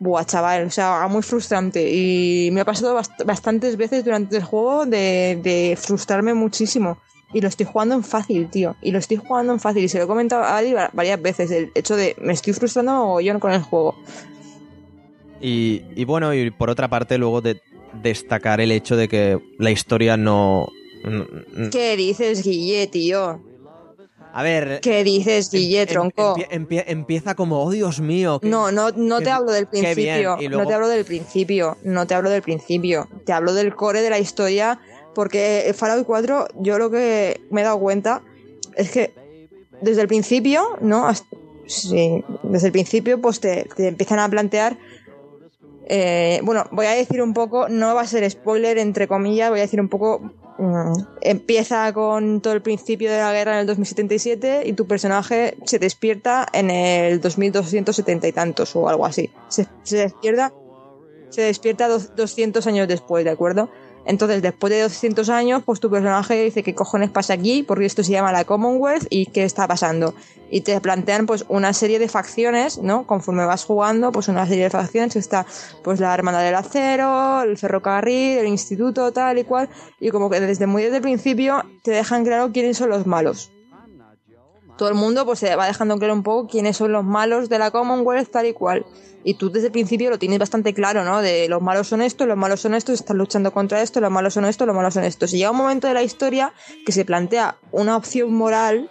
Buah, chaval, o sea, muy frustrante. Y me ha pasado bast- bastantes veces durante el juego de, de frustrarme muchísimo. Y lo estoy jugando en fácil, tío. Y lo estoy jugando en fácil. Y se lo he comentado a va- varias veces. El hecho de me estoy frustrando yo con el juego. Y, y bueno, y por otra parte, luego de destacar el hecho de que la historia no- ¿Qué dices, Guille, tío? A ver. ¿Qué dices, Guille, em- tronco? empie- empie- empieza como, oh Dios mío. que- No, no, no te hablo del bien, principio. luego- No te hablo del principio. No te hablo del principio. Te hablo del core de la historia. Porque en Fallout 4, yo lo que me he dado cuenta es que desde el principio, ¿no? Hasta- sí, desde el principio, pues te, te empiezan a plantear. eh, bueno, voy a decir un poco, no va a ser spoiler, entre comillas, voy a decir un poco. Mm, empieza con todo el principio de la guerra en el 2077 y tu personaje se despierta en el 2270 y tantos o algo así. Se, despierta, se despierta dos- 200 años después, ¿de acuerdo? Entonces, después de 200 años, pues tu personaje dice qué cojones pasa aquí, porque esto se llama la Commonwealth y qué está pasando. Y te plantean pues una serie de facciones, ¿no? Conforme vas jugando, pues una serie de facciones, está pues la Hermandad del Acero, el ferrocarril, el instituto, tal y cual, y como que desde muy desde el principio te dejan claro quiénes son los malos. Todo el mundo pues se va dejando claro un poco quiénes son los malos de la Commonwealth, tal y cual. Y tú desde el principio lo tienes bastante claro, ¿no? De los malos son estos, los malos son estos, están luchando contra esto, los malos son estos, los malos son estos. Y llega un momento de la historia que se plantea una opción moral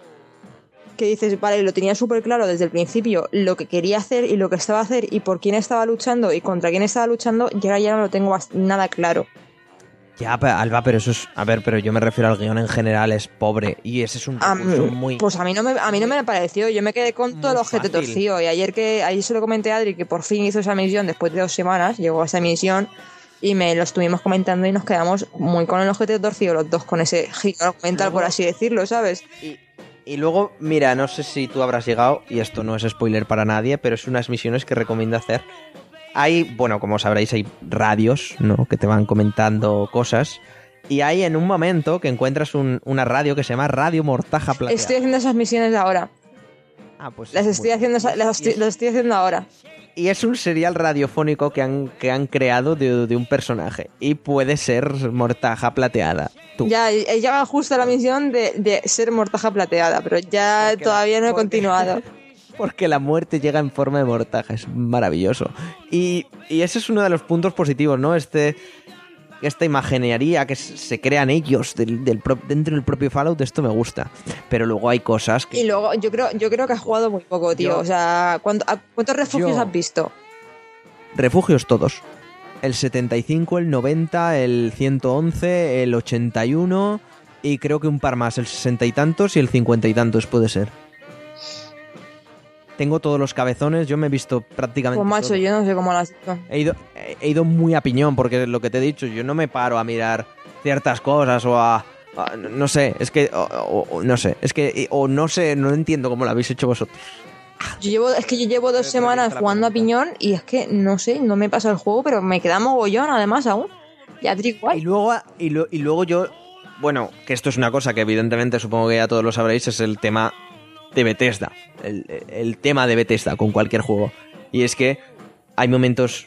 que dices, vale, lo tenía súper claro desde el principio, lo que quería hacer y lo que estaba a hacer y por quién estaba luchando y contra quién estaba luchando, y ahora ya no lo tengo nada claro. Ya, Alba, pero eso es. A ver, pero yo me refiero al guion en general, es pobre. Y ese es un A recurso mí- muy. Pues a mí no me, a mí no me pareció, yo me quedé con todo el fácil. torcido. Y ayer que ayer se lo comenté a Adri que por fin hizo esa misión después de dos semanas, llegó a esa misión y me lo estuvimos comentando y nos quedamos muy con el ojete torcido los dos, con ese giro argumental, por así decirlo, ¿sabes? Y, y luego, mira, no sé si tú habrás llegado, y esto no es spoiler para nadie, pero es unas misiones que recomiendo hacer. Hay, bueno, como sabréis, hay radios, ¿no? Que te van comentando cosas. Y hay en un momento que encuentras un- una radio que se llama Radio Mortaja Plateada. Estoy haciendo esas misiones ahora. Ah, pues Las es estoy haciendo, las estoy, las haciendo ahora. Y es un serial radiofónico que han, que han creado de, de un personaje. Y puede ser Mortaja Plateada. Tú. Ya, he llegado justo a la misión de, de ser mortaja plateada, pero ya Porque todavía no he porque- continuado. <laughs> Porque la muerte llega en forma de mortaja, es maravilloso. Y, y ese es uno de los puntos positivos, ¿no? Este, esta imaginería que se crean ellos del, del pro- dentro del propio Fallout, esto me gusta. Pero luego hay cosas que... Y luego, yo creo, yo creo que has jugado muy poco, tío. Yo- o sea, ¿cuánto- a- ¿cuántos refugios Yo- has visto? Refugios todos. El 75, el 90, el 111, el 81 y creo que un par más, el 60 y tantos y el 50 y tantos puede ser. Tengo todos los cabezones, yo me he visto prácticamente... Pues macho, todo. yo no sé cómo lo has visto. He ido, he ido muy a piñón, porque lo que te he dicho, yo no me paro a mirar ciertas cosas o a. a- no sé, es que. o- no sé, es que. O no sé, no entiendo cómo lo habéis hecho vosotros. Yo llevo, es que yo llevo dos semanas jugando a piñón y es que no sé, no me pasa el juego, pero me queda mogollón además aún. Ya digo, Y igual. luego, y, lo- y luego yo. Bueno, que esto es una cosa que evidentemente supongo que ya todos lo sabréis, es el tema de Bethesda. El, tema de Bethesda con cualquier juego. Y es que hay momentos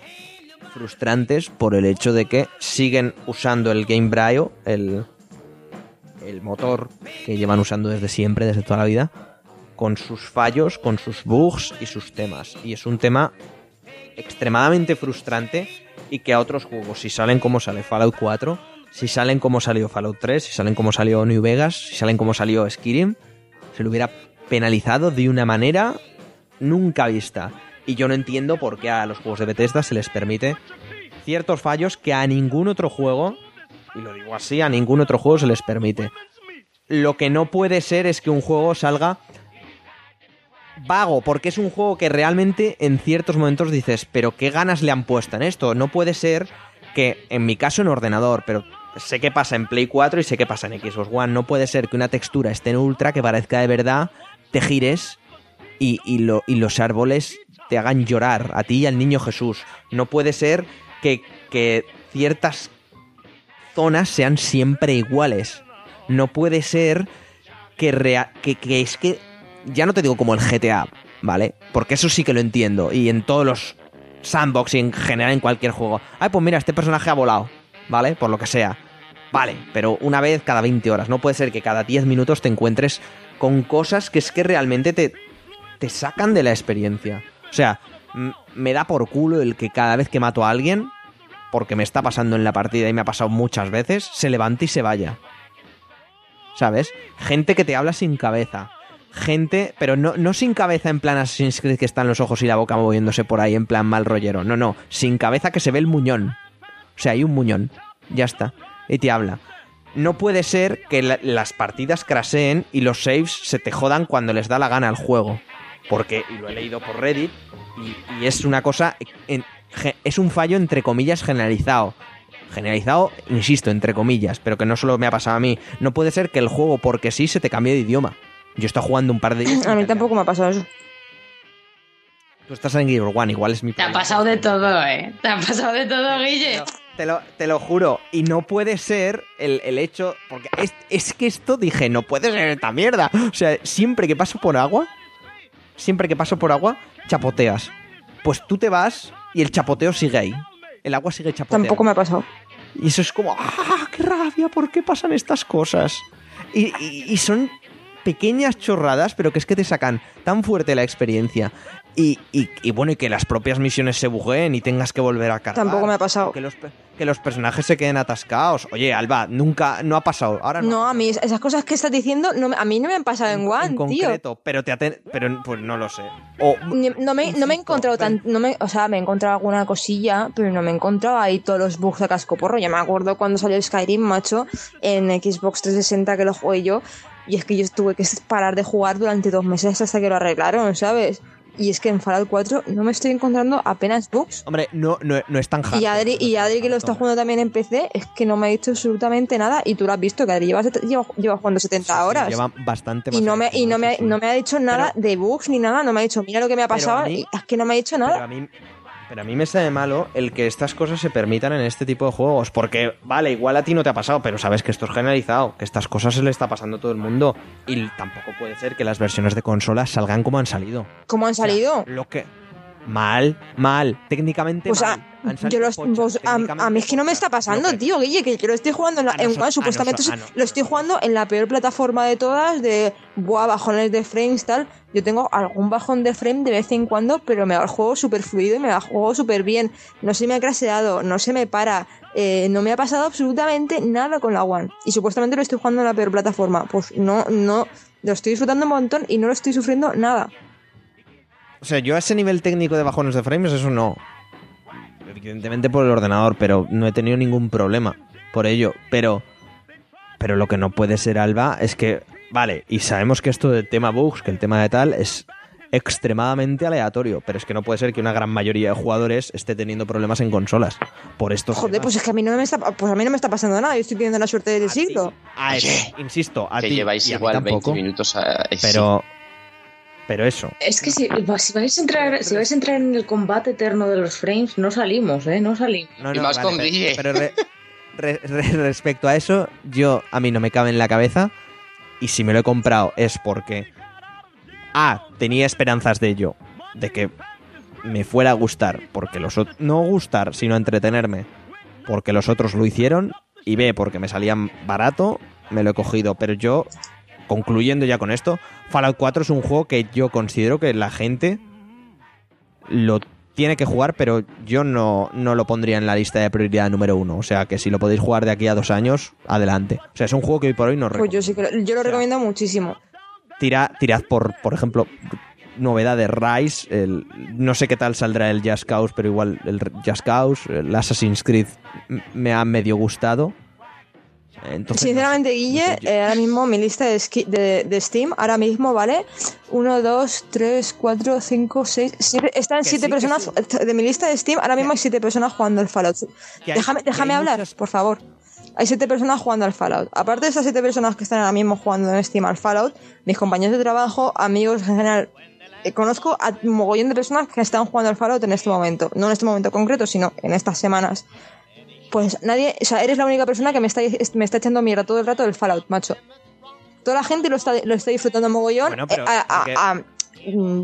frustrantes por el hecho de que siguen usando el Game Braille, el, el motor que llevan usando desde siempre, desde toda la vida, con sus fallos, con sus bugs y sus temas. Y es un tema extremadamente frustrante y que a otros juegos, si salen como sale Fallout 4, si salen como salió Fallout 3, si salen como salió New Vegas, si salen como salió Skyrim, se lo hubiera penalizado de una manera nunca vista. Y yo no entiendo por qué a los juegos de Bethesda se les permite ciertos fallos que a ningún otro juego, y lo digo así, a ningún otro juego se les permite. Lo que no puede ser es que un juego salga vago, porque es un juego que realmente en ciertos momentos dices, pero qué ganas le han puesto en esto. No puede ser que, en mi caso en ordenador, pero sé que pasa en Play 4 y sé que pasa en Xbox One, no puede ser que una textura esté en ultra, que parezca de verdad, te gires y, y lo- y los árboles te hagan llorar, a ti y al niño Jesús. No puede ser que, ciertas zonas sean siempre iguales. No puede ser que, que, que es que ya no te digo como el GTA, ¿vale? Porque eso sí que lo entiendo. Y en todos los sandbox y en general en cualquier juego. Ay, pues mira, este personaje ha volado, ¿vale? Por lo que sea. Vale, pero una vez cada 20 horas. No puede ser que cada 10 minutos te encuentres con cosas que es que realmente te, te sacan de la experiencia. O sea, me da por culo el que cada vez que mato a alguien, porque me está pasando en la partida y me ha pasado muchas veces, se levante y se vaya. ¿Sabes? Gente que te habla sin cabeza. Gente, pero no, no sin cabeza en plan Assassin's Creed que están los ojos y la boca moviéndose por ahí en plan mal rollero. No, no. Sin cabeza que se ve el muñón. O sea, hay un muñón. Ya está. Y te habla. No puede ser que la- las partidas craseen y los saves se te jodan cuando les da la gana al juego. Porque, y lo he leído por Reddit, y, y es una cosa, en- es un fallo entre comillas generalizado. Generalizado, insisto, entre comillas, pero que no solo me ha pasado a mí. No puede ser que el juego, porque sí, se te cambie de idioma. Yo estoy jugando un par de días. <clears throat> A mí tampoco me ha pasado eso. Tú estás en Gear One, igual es mi Te ha pasado de todo, ¿eh? Te ha pasado de todo, Guille. No, te, lo, te lo juro. Y no puede ser el, el hecho. Porque es, es que esto dije, no puede ser esta mierda. O sea, siempre que paso por agua, siempre que paso por agua, chapoteas. Pues tú te vas y el chapoteo sigue ahí. El agua sigue chapoteando. Tampoco me ha pasado. Y eso es como, ¡ah, qué rabia! ¿Por qué pasan estas cosas? Y, y- y son pequeñas chorradas, pero que es que te sacan tan fuerte la experiencia. Y, y- y bueno, y que las propias misiones se bugueen y tengas que volver a cargar. Tampoco me ha pasado. Que los, pe- que los personajes se queden atascados. Oye, Alba, nunca, no ha pasado. Ahora no. No, a mí esas cosas que estás diciendo, no, a mí no me han pasado en, en One, tío. concreto, pero te aten- pero pues no lo sé. O, Ni- No me, no me he encontrado tan, no me, o sea, me he encontrado alguna cosilla, pero no me he encontrado ahí todos los bugs de casco porro. Ya me acuerdo cuando salió Skyrim, macho, en Xbox 360 que lo jugué yo, y es que yo tuve que parar de jugar durante dos meses hasta que lo arreglaron, ¿sabes? Y es que en Fallout 4 no me estoy encontrando apenas bugs. hombre, no, no, no es tan hardcore. Y Adri, y Adri que lo está jugando también en PC, es que no me ha dicho absolutamente nada. Y tú lo has visto, que Adri lleva, lleva, lleva jugando 70 Sí, sí, horas. lleva bastante y no me, y no me, no me ha dicho nada de bugs ni nada, no me ha dicho, mira lo que me ha pasado, mí- y es que no me ha dicho Pero nada. a mí, pero a mí me sabe malo el que estas cosas se permitan en este tipo de juegos. Porque, vale, igual a ti no te ha pasado, pero sabes que esto es generalizado, que estas cosas se le está pasando a todo el mundo. Y tampoco puede ser que las versiones de consolas salgan como han salido. ¿Cómo han salido? Lo que. Mal, mal, técnicamente Pues mal. a, Han yo salido los- pochas, vos- a, mí es que no me está pasando, tío, Guille, que yo lo estoy jugando en, la, en noso- supuestamente noso- lo estoy jugando en la peor plataforma de todas, de buah, bajones de frames, tal. Yo tengo algún bajón de frame de vez en cuando, pero me va el juego súper fluido y me va el juego súper bien. No se me ha craseado, no se me para, eh, no me ha pasado absolutamente nada con la One. Y supuestamente lo estoy jugando en la peor plataforma. Pues no, no, lo estoy disfrutando un montón y no lo estoy sufriendo nada. O sea, yo a ese nivel técnico de bajones de frames, eso no. Evidentemente por el ordenador, pero no he tenido ningún problema por ello. Pero. Pero lo que no puede ser, Alba, es que. Vale, y sabemos que esto del tema bugs, que el tema de tal, es extremadamente aleatorio. Pero es que no puede ser que una gran mayoría de jugadores esté teniendo problemas en consolas. Por estos Joder, temas. pues es que a mí no me está, pues a mí no me está pasando nada, yo estoy teniendo la suerte del ti- siglo. a eso, insisto, a que ti lleváis y a mí igual 20 tampoco, minutos a... sí. Pero. Pero eso. Es que si, si vais a entrar, si vais a entrar en el combate eterno de los frames, no salimos, ¿eh? No salimos. No, Y más con pero, Guille. pero re- re- re- respecto a eso, yo a mí no me cabe en la cabeza. Y si me lo he comprado es porque. A. Tenía esperanzas de ello. De que me fuera a gustar. Porque los ot- No gustar, sino entretenerme. Porque los otros lo hicieron. Y B. Porque me salían barato. Me lo he cogido. Pero yo. Concluyendo ya con esto. Fallout 4 es un juego que yo considero que la gente. Lo tiene que jugar, pero yo no, no lo pondría en la lista de prioridad número uno. O sea que si lo podéis jugar de aquí a dos años, adelante. O sea, es un juego que hoy por hoy no Pues yo sí que lo, yo lo O sea, recomiendo muchísimo. Tira, tirad por, por ejemplo, novedad de Rise. El, no sé qué tal saldrá el Just Cause, pero igual el Just Cause, el Assassin's Creed me ha medio gustado. Entonces, Sinceramente, no sé, Guille, no sé, yo- eh, ahora mismo mi lista de, esqui- de, de Steam, ahora mismo, ¿vale? 1, 2, 3, 4, 5, 6, 7. Están Que siete sí, que personas. De mi lista de Steam, ahora mismo hay siete personas jugando al Fallout. hay- déjame déjame hablar, por favor. Hay siete personas jugando al Fallout. Aparte de esas siete personas que están ahora mismo jugando en Steam al Fallout, mis compañeros de trabajo, amigos en general, eh, conozco a un mogollón de personas que están jugando al Fallout en este momento. No en este momento concreto, sino en estas semanas. Pues nadie, o sea, eres la única persona que me está, me está echando mierda todo el rato del Fallout, macho. Toda la gente lo está, lo está disfrutando mogollón. Bueno, pero eh, a- a- porque- a-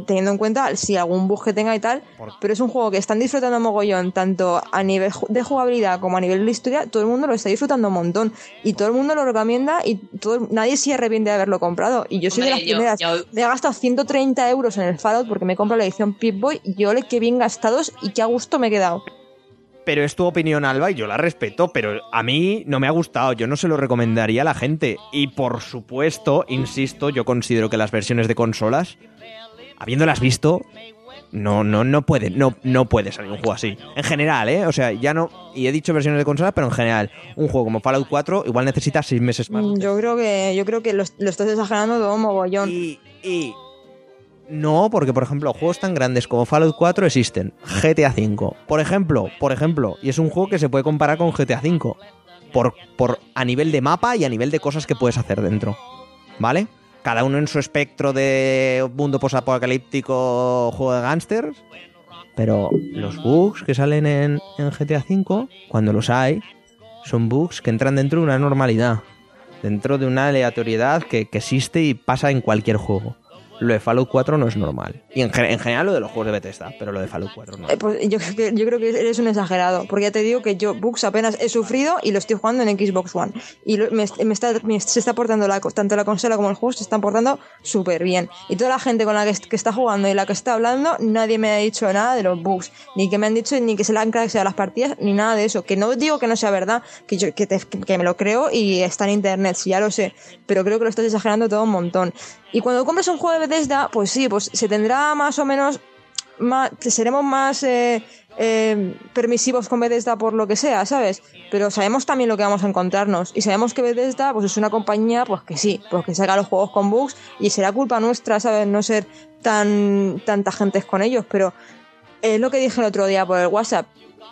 teniendo en cuenta si algún bug que tenga y tal, Por- pero es un juego que están disfrutando mogollón, tanto a nivel de jugabilidad como a nivel de historia, todo el mundo lo está disfrutando un montón y todo el mundo lo recomienda y todo, nadie se arrepiente de haberlo comprado. Y yo soy de las yo- primeras. yo- Me he gastado 130 euros en el Fallout porque me he comprado la edición Pip-Boy y ole qué bien gastados y qué a gusto me he quedado. Pero es tu opinión, Alba, y yo la respeto, pero a mí no me ha gustado, yo no se lo recomendaría a la gente. Y por supuesto, insisto, yo considero que las versiones de consolas, habiéndolas visto, no, no, no puede, no, no puede salir un juego así. En general, ¿eh? O sea, ya no. Y he dicho versiones de consolas, pero en general, un juego como Fallout 4 igual necesita seis meses más. Mm, Yo creo que, yo creo que lo, lo estás exagerando todo mogollón. Y, y no, porque por ejemplo, juegos tan grandes como Fallout 4 existen. GTA V, por ejemplo, por ejemplo, y es un juego que se puede comparar con GTA V por, por a nivel de mapa y a nivel de cosas que puedes hacer dentro. ¿Vale? Cada uno en su espectro de mundo posapocalíptico, juego de gángsters. Pero los bugs que salen en, en GTA V, cuando los hay, son bugs que entran dentro de una normalidad dentro de una aleatoriedad que, que existe y pasa en cualquier juego. Lo de Fallout 4 no es normal. Y en, en general lo de los juegos de Bethesda, pero lo de Fallout 4 no. Eh, pues yo, yo creo que eres un exagerado, porque ya te digo que yo bugs apenas he sufrido y lo estoy jugando en Xbox One. Y lo- me, me está, me- se está portando la, tanto la consola como el juego se están portando súper bien. Y toda la gente con la que, que está jugando y la que está hablando, nadie me ha dicho nada de los bugs, ni que me han dicho ni que se le han crasheado las partidas, ni nada de eso. Que no digo que no sea verdad, que, yo, que, te- que me lo creo y está en internet, sí, ya lo sé, pero creo que lo estás exagerando todo un montón. Y cuando compres un juego de Bethesda, pues sí, pues se tendrá más o menos más, seremos más eh, eh, permisivos con Bethesda por lo que sea, ¿sabes? Pero sabemos también lo que vamos a encontrarnos. Y sabemos que Bethesda pues es una compañía, pues que sí, pues que saca los juegos con bugs y será culpa nuestra, ¿sabes? No ser tan, tan tajentes con ellos. Pero es lo que dije el otro día por el WhatsApp.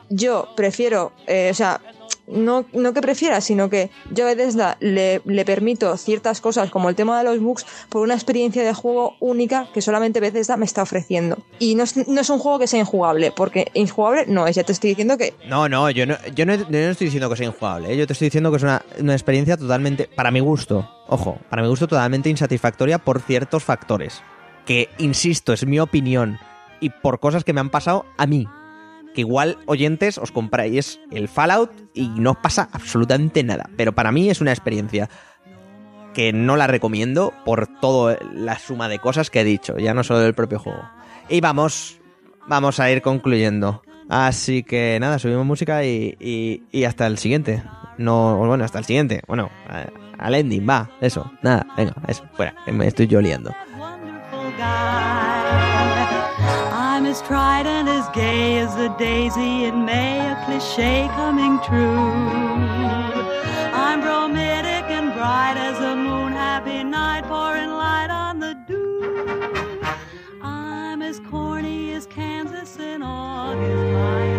Yo prefiero, eh, o sea, no, no que prefiera, sino que yo a Bethesda le, le permito ciertas cosas como el tema de los bugs por una experiencia de juego única que solamente Bethesda me está ofreciendo. Y no es, no es un juego que sea injugable, porque injugable no es, ya te estoy diciendo que No, no, yo no, yo no, estoy diciendo que sea injugable. ¿eh? Yo te estoy diciendo que es una, una experiencia totalmente, para mi gusto, ojo, para mi gusto totalmente insatisfactoria por ciertos factores. Que, insisto, es mi opinión. Y por cosas que me han pasado a mí. Que igual, oyentes, os compráis el Fallout y no os pasa absolutamente nada. Pero para mí es una experiencia que no la recomiendo por toda la suma de cosas que he dicho, ya no solo del propio juego. Y vamos, vamos a ir concluyendo. Así que nada, subimos música y, y- y hasta el siguiente. No, bueno, hasta el siguiente. Bueno, al ending, va, eso. Nada, venga, eso, fuera, me estoy yo liando. As tried and as gay as a daisy in May, a cliche coming true. I'm bromidic and bright as a moon, happy night, pouring light on the dew. I'm as corny as Kansas in August,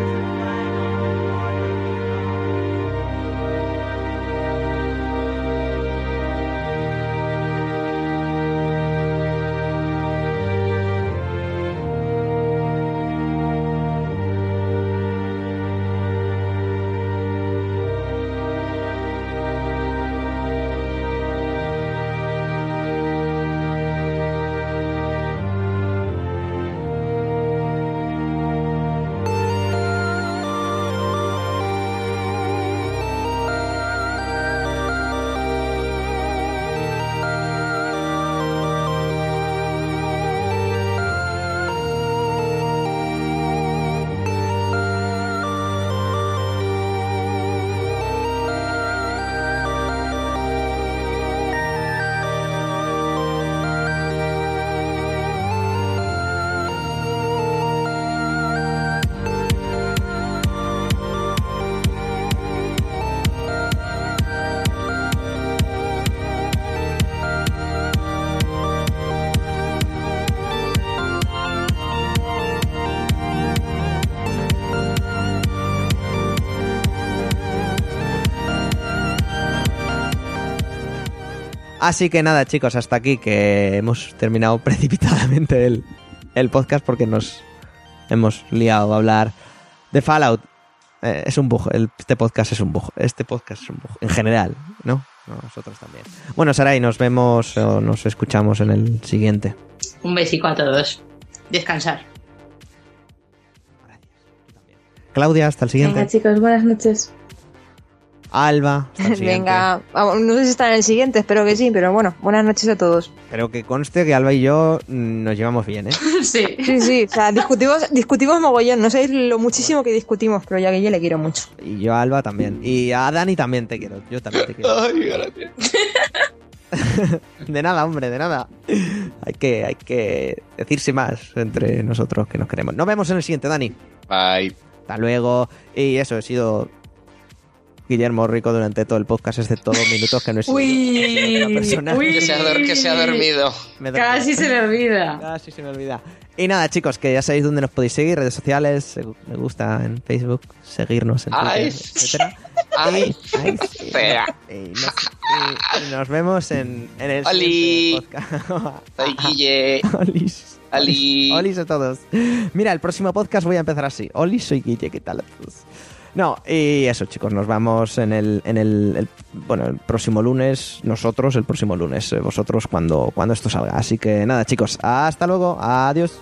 Así que nada, chicos, hasta aquí que hemos terminado <laughs> precipitadamente el, el podcast porque nos hemos liado a hablar de Fallout. Eh, es un bug, el- este podcast es un bug, este podcast es un bug, en general, ¿no? Nosotros también. Bueno, Saray, nos vemos o nos escuchamos en el siguiente. Un besico a todos. Descansar. Claudia, hasta el siguiente. Venga, chicos, buenas noches. Alba, hasta el siguiente. Venga, no sé si está en el siguiente, espero que sí, pero bueno, buenas noches a todos. Pero que conste que Alba y yo mm, nos llevamos bien, ¿eh? <laughs> Sí. Sí, sí, o sea, discutimos, discutimos mogollón, no sabéis lo muchísimo que discutimos, pero ya que yo le quiero mucho. Y yo a Alba también. Y a Dani también te quiero. Yo también te quiero. Ay, gracias. <laughs> De nada, hombre, de nada. Hay que, hay que decirse más entre nosotros que nos queremos. Nos vemos en el siguiente, Dani. Bye. Hasta luego. Y eso, he sido Guillermo Rico durante todo el podcast, excepto dos minutos que no he sido Uy, una persona. uy. Que se ha, que se ha dormido. Casi se me olvida. Casi se me olvida. Y nada, chicos, que ya sabéis dónde nos podéis seguir, redes sociales, me gusta en Facebook, seguirnos en Twitter, Ay. etcétera. Ay, Y- ay, sí, fea. y nos, y- y nos vemos en, en el Oli. podcast. soy Guille. <laughs> Olis. Ali. Olis a todos. Mira, el próximo podcast voy a empezar así. Olis, soy Guille, ¿qué tal a todos? No, y eso, chicos, nos vamos en el, en el, el- bueno, el próximo lunes, nosotros el próximo lunes, eh, vosotros cuando, cuando esto salga. Así que nada, chicos, hasta luego, adiós.